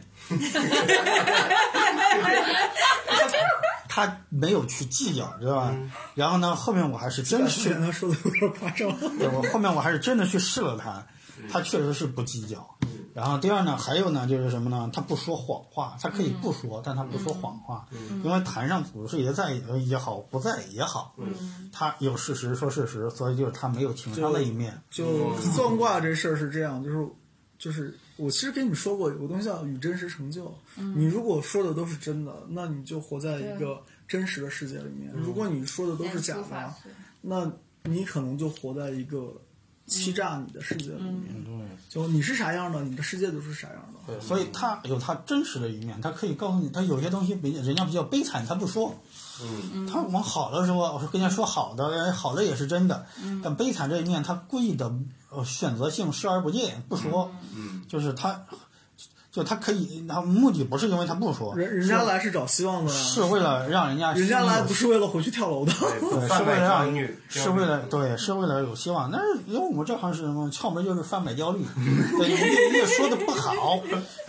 他没有去计较，知道吧？然后呢，后面我还是真的之去他说的有点夸张。对我后面我还是真的去试了他，他确实是不计较。然后第二呢，还有呢，就是什么呢？他不说谎话，他可以不说，但他不说谎话，因为台上处事也在也好，不在也好，他有事实说事实，所以就是他没有情商的一面。就算卦这事儿是这样，就是就是我其实跟你们说过，有个东西叫与真实成就。你如果说的都是真的，那你就活在一个真实的世界里面；如果你说的都是假的，那你可能就活在一个欺诈你的世界里面。就你是啥样的，你的世界就是啥样的。对，所以他有他真实的一面，他可以告诉你，他有些东西比人家比较悲惨，他不说。嗯，他往好的说，我说跟人家说好的，哎好的也是真的，但悲惨这一面，他故意的呃选择性视而不见，不说，嗯，就是他，就他可以，他目的不是因为他不说，人人家来是找希望的，是为了让人家人家来不是为了回去跳楼的。对，是为了让焦虑，是为了对，是为了有希望。但是因为我们这行是什么？窍门就是贩卖焦虑。对，你越说的不好，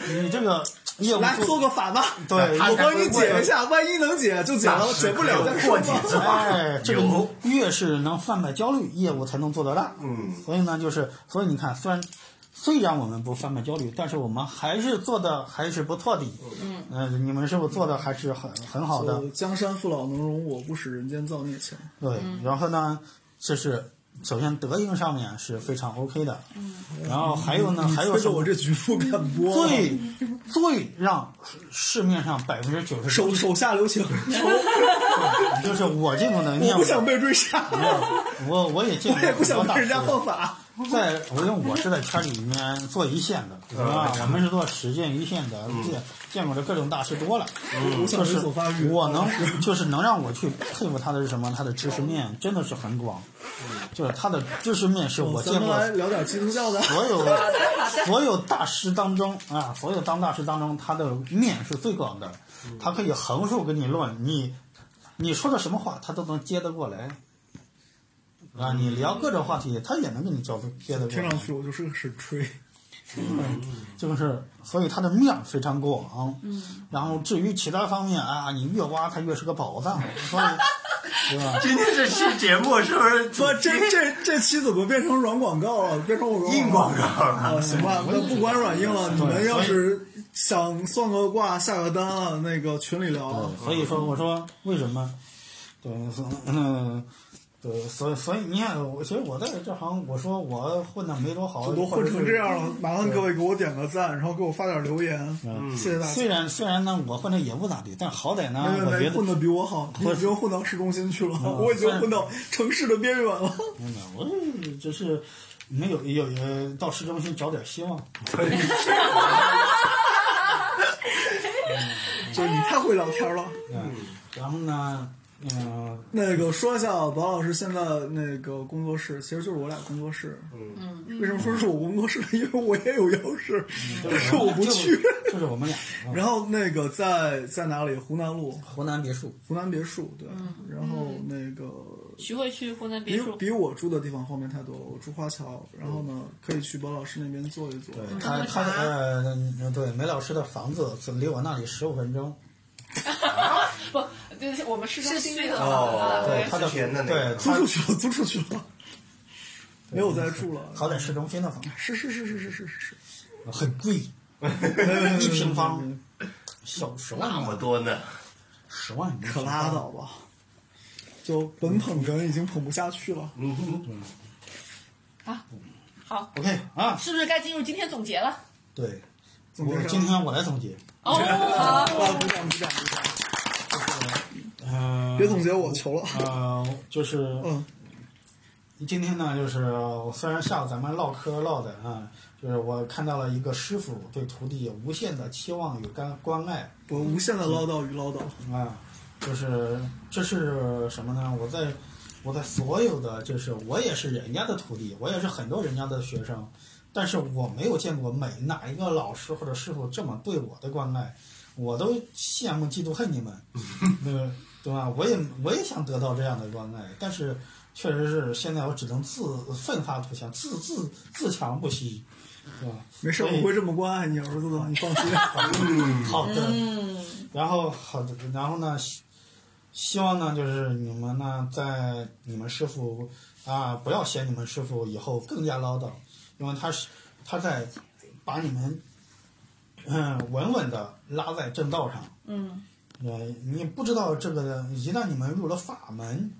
你这个业务来做个法吧，对，我帮你解一下，万一能解就解了，解不了再说过几吧。哎，这个越是能贩卖焦虑，业务才能做得大。嗯，所以呢，就是所以你看，虽然虽然我们不贩卖焦虑，但是我们还是做的还是不错的。嗯，呃，你们是不是做的还是很很好的？江山父老能容我，不使人间造孽钱。对，然后呢，这是首先德行上面是非常 OK 的。嗯，然后还有呢，还有什么推着我这局不敢播，最最让市面上百分之九十手手下留情，就是我这种能力，我不想被追杀，我我也见过我也不想被人家放法。在我因为我是在圈里面做一线的，是吧？我们是做实践一线的，见见过的各种大师多了。我想就是我能，就是能让我去佩服他的是什么？他的知识面真的是很广，就是他的知识面是我见过聊点基督教的。所有所有大师当中啊，所有当大师当中，他的面是最广的，他可以横竖跟你论，你你说的什么话，他都能接得过来。啊，你聊各种话题，他也能跟你交接得过来听上。去我就是个神吹，就是，所以它的面儿非常广。嗯。然后至于其他方面啊，你越挖它越是个宝藏，所以，对吧？今天这期节目是不是 不，这这这期怎么变成软广告了？变成我硬广告了？啊？行吧，那不管软硬了，你们要是想算个卦、下个单啊，那个群里聊啊。所以说，我说为什么？对，所嗯，对，所以所以你看，我其实我在这行，我说我混的没多好，我都混成这样了，麻烦各位给我点个赞，然后给我发点留言，嗯谢谢大家。虽然虽然呢，我混的也不咋地，但好歹呢，我觉得混的比我好，我已经混到市中心去了，嗯我已经混到城市的边缘了。真的，我只是没有有有到市中心找点希望。就你太会聊天了。嗯，然后呢，嗯、那个说一下，宝老师现在那个工作室，其实就是我俩工作室。嗯，为什么说是我工作室？因为我也有钥匙，但 是我不去。就是我们俩。嗯然后那个在在哪里？湖南路湖南别墅，湖南别墅，对。然后那个徐汇区湖南别墅，比我住的地方方便太多了，我住花桥。然后呢，可以去宝老师那边坐一坐。对他他呃嗯对梅老师的房子是离我那里十五分钟。不，就是我们市中心那个哦房子，对他的之前的那对个租出去了，租出去了，没有再住了。好歹市中心的房子，是是是是是是是，很贵，一平方小十万那么，多呢？十万可拉倒吧。就本捧哏已经捧不下去了。嗯哼，好，OK 啊，是不是该进入今天总结了？对，今天我来总结。哦，好。啊，鼓掌鼓掌鼓掌！别总结我，求了。呃，就是嗯今天呢，就是我虽然下午咱们唠嗑唠的啊，就是我看到了一个师傅对徒弟无限的期望与关关爱我无限的唠叨与唠叨。啊，就是这是什么呢？我在我在所有的就是我也是人家的徒弟，我也是很多人家的学生，但是我没有见过每哪一个老师或者师傅这么对我的关爱，我都羡慕嫉妒恨你们，对吧？对吧？我也我也想得到这样的关爱，但是确实是现在我只能自奋发图强，自自自强不息，对吧？没事，我会这么关爱你儿子的，你放心。好的，嗯，然后好的，然后呢，希希望呢，就是你们呢，在你们师傅啊，不要嫌你们师傅以后更加唠叨，因为他是他在把你们嗯稳稳的拉在正道上。嗯，呃，你不知道这个，一旦你们入了法门，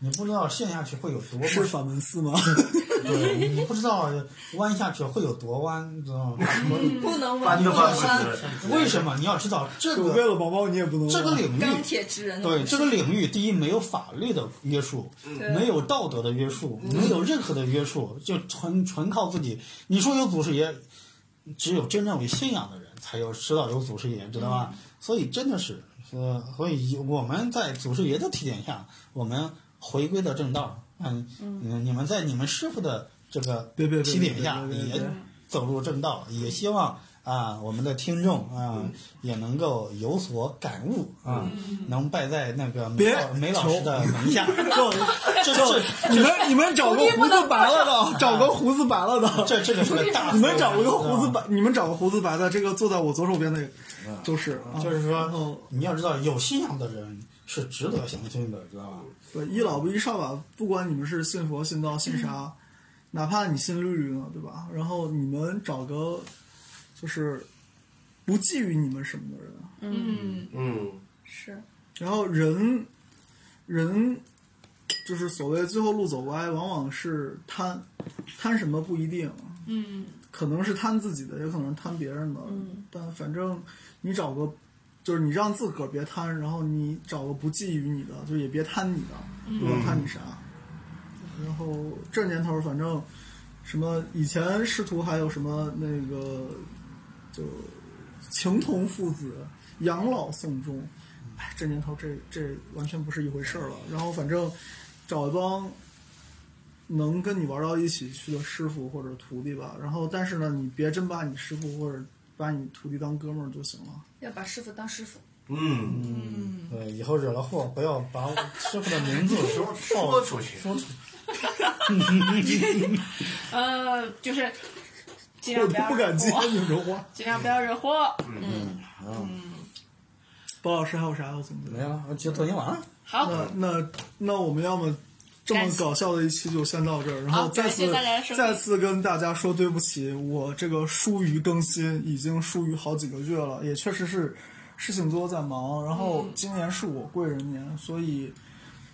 你不知道陷下去会有多么是法门寺吗？对，你不知道弯下去会有多弯，你知道吗？不能翻都翻不直。为什么？你要知道这个为个了宝宝，你也不能这个领域钢铁之人。对这个领域，第一没有法律的约束，没有道德的约束，没有任何的约束，就纯纯靠自己。你说有祖师爷，只有真正有信仰的人才有知道有祖师爷，知道吧？所以真的是，呃，所以我们在祖师爷的提点下，我们回归到正道。嗯嗯，你们在你们师傅的这个提点下，也走入正道，也希望啊，我们的听众啊，也能够有所感悟啊，能拜在那个梅梅老师的门下。就这就这你们你们找个胡子白了的，找个胡子白了的，这这个是个大，你们找个胡子白，你们找个胡子白的，这个坐在我左手边的都是，啊。就是然后。说你要知道，有信仰的人是值得相信的，知道吧？对，一老不一少吧，不管你们是信佛、信道、信啥，哪怕你信绿绿呢，对吧？然后你们找个就是不觊觎你们什么的人，嗯，嗯，是，然后人人就是所谓最后路走歪，往往是贪贪什么不一定，嗯。可能是贪自己的，也可能是贪别人的，嗯。但反正你找个。就是你让自个儿别贪，然后你找个不觊觎你的，就也别贪你的，不管贪你啥。然后这年头，反正什么以前师徒还有什么那个就情同父子、养老送终，哎，这年头这这完全不是一回事儿了。然后反正找一帮能跟你玩到一起去的师傅或者徒弟吧。然后但是呢，你别真把你师傅或者把你徒弟当哥们儿就行了。要把师傅当师傅。嗯，嗯，对，以后惹了祸，不要把我师傅的名字说 说出去，说出 呃，就是尽量不要不敢接惹祸，你说话。尽量不要惹祸。嗯，包老师还有啥要总结？没了，就昨天完了。好，那那那我们要么这么搞笑的一期就先到这儿，然后再次再次跟大家说对不起，我这个疏于更新已经疏于好几个月了，也确实是事情多在忙，然后嗯今年是我贵人年，所以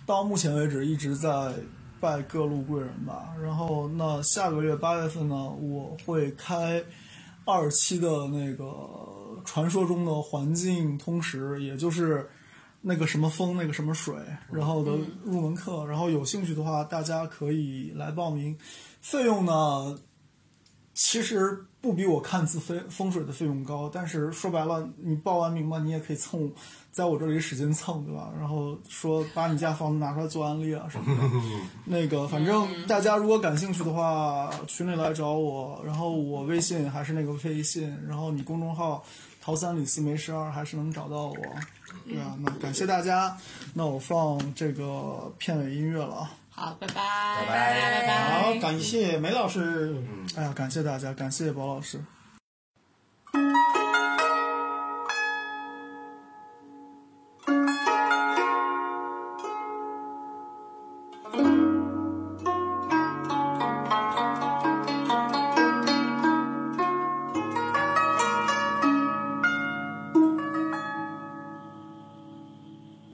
到目前为止一直在拜各路贵人吧。然后那下个月八月份呢，我会开二期的那个传说中的环境通识，也就是那个什么风，那个什么水，然后的入门课。然后有兴趣的话，大家可以来报名。费用呢，其实不比我看字风风水的费用高，但是说白了，你报完名嘛，你也可以蹭，在我这里使劲蹭，对吧？然后说把你家房子拿出来做案例啊什么的。那个，反正大家如果感兴趣的话，群里来找我，然后我微信还是那个微信，然后你公众号“陶三李四梅十二还是能找到我，对啊，那感谢大家，那我放这个片尾音乐了。好，拜拜拜拜拜拜。好，感谢梅老师，哎呀，感谢大家，感谢宝老师。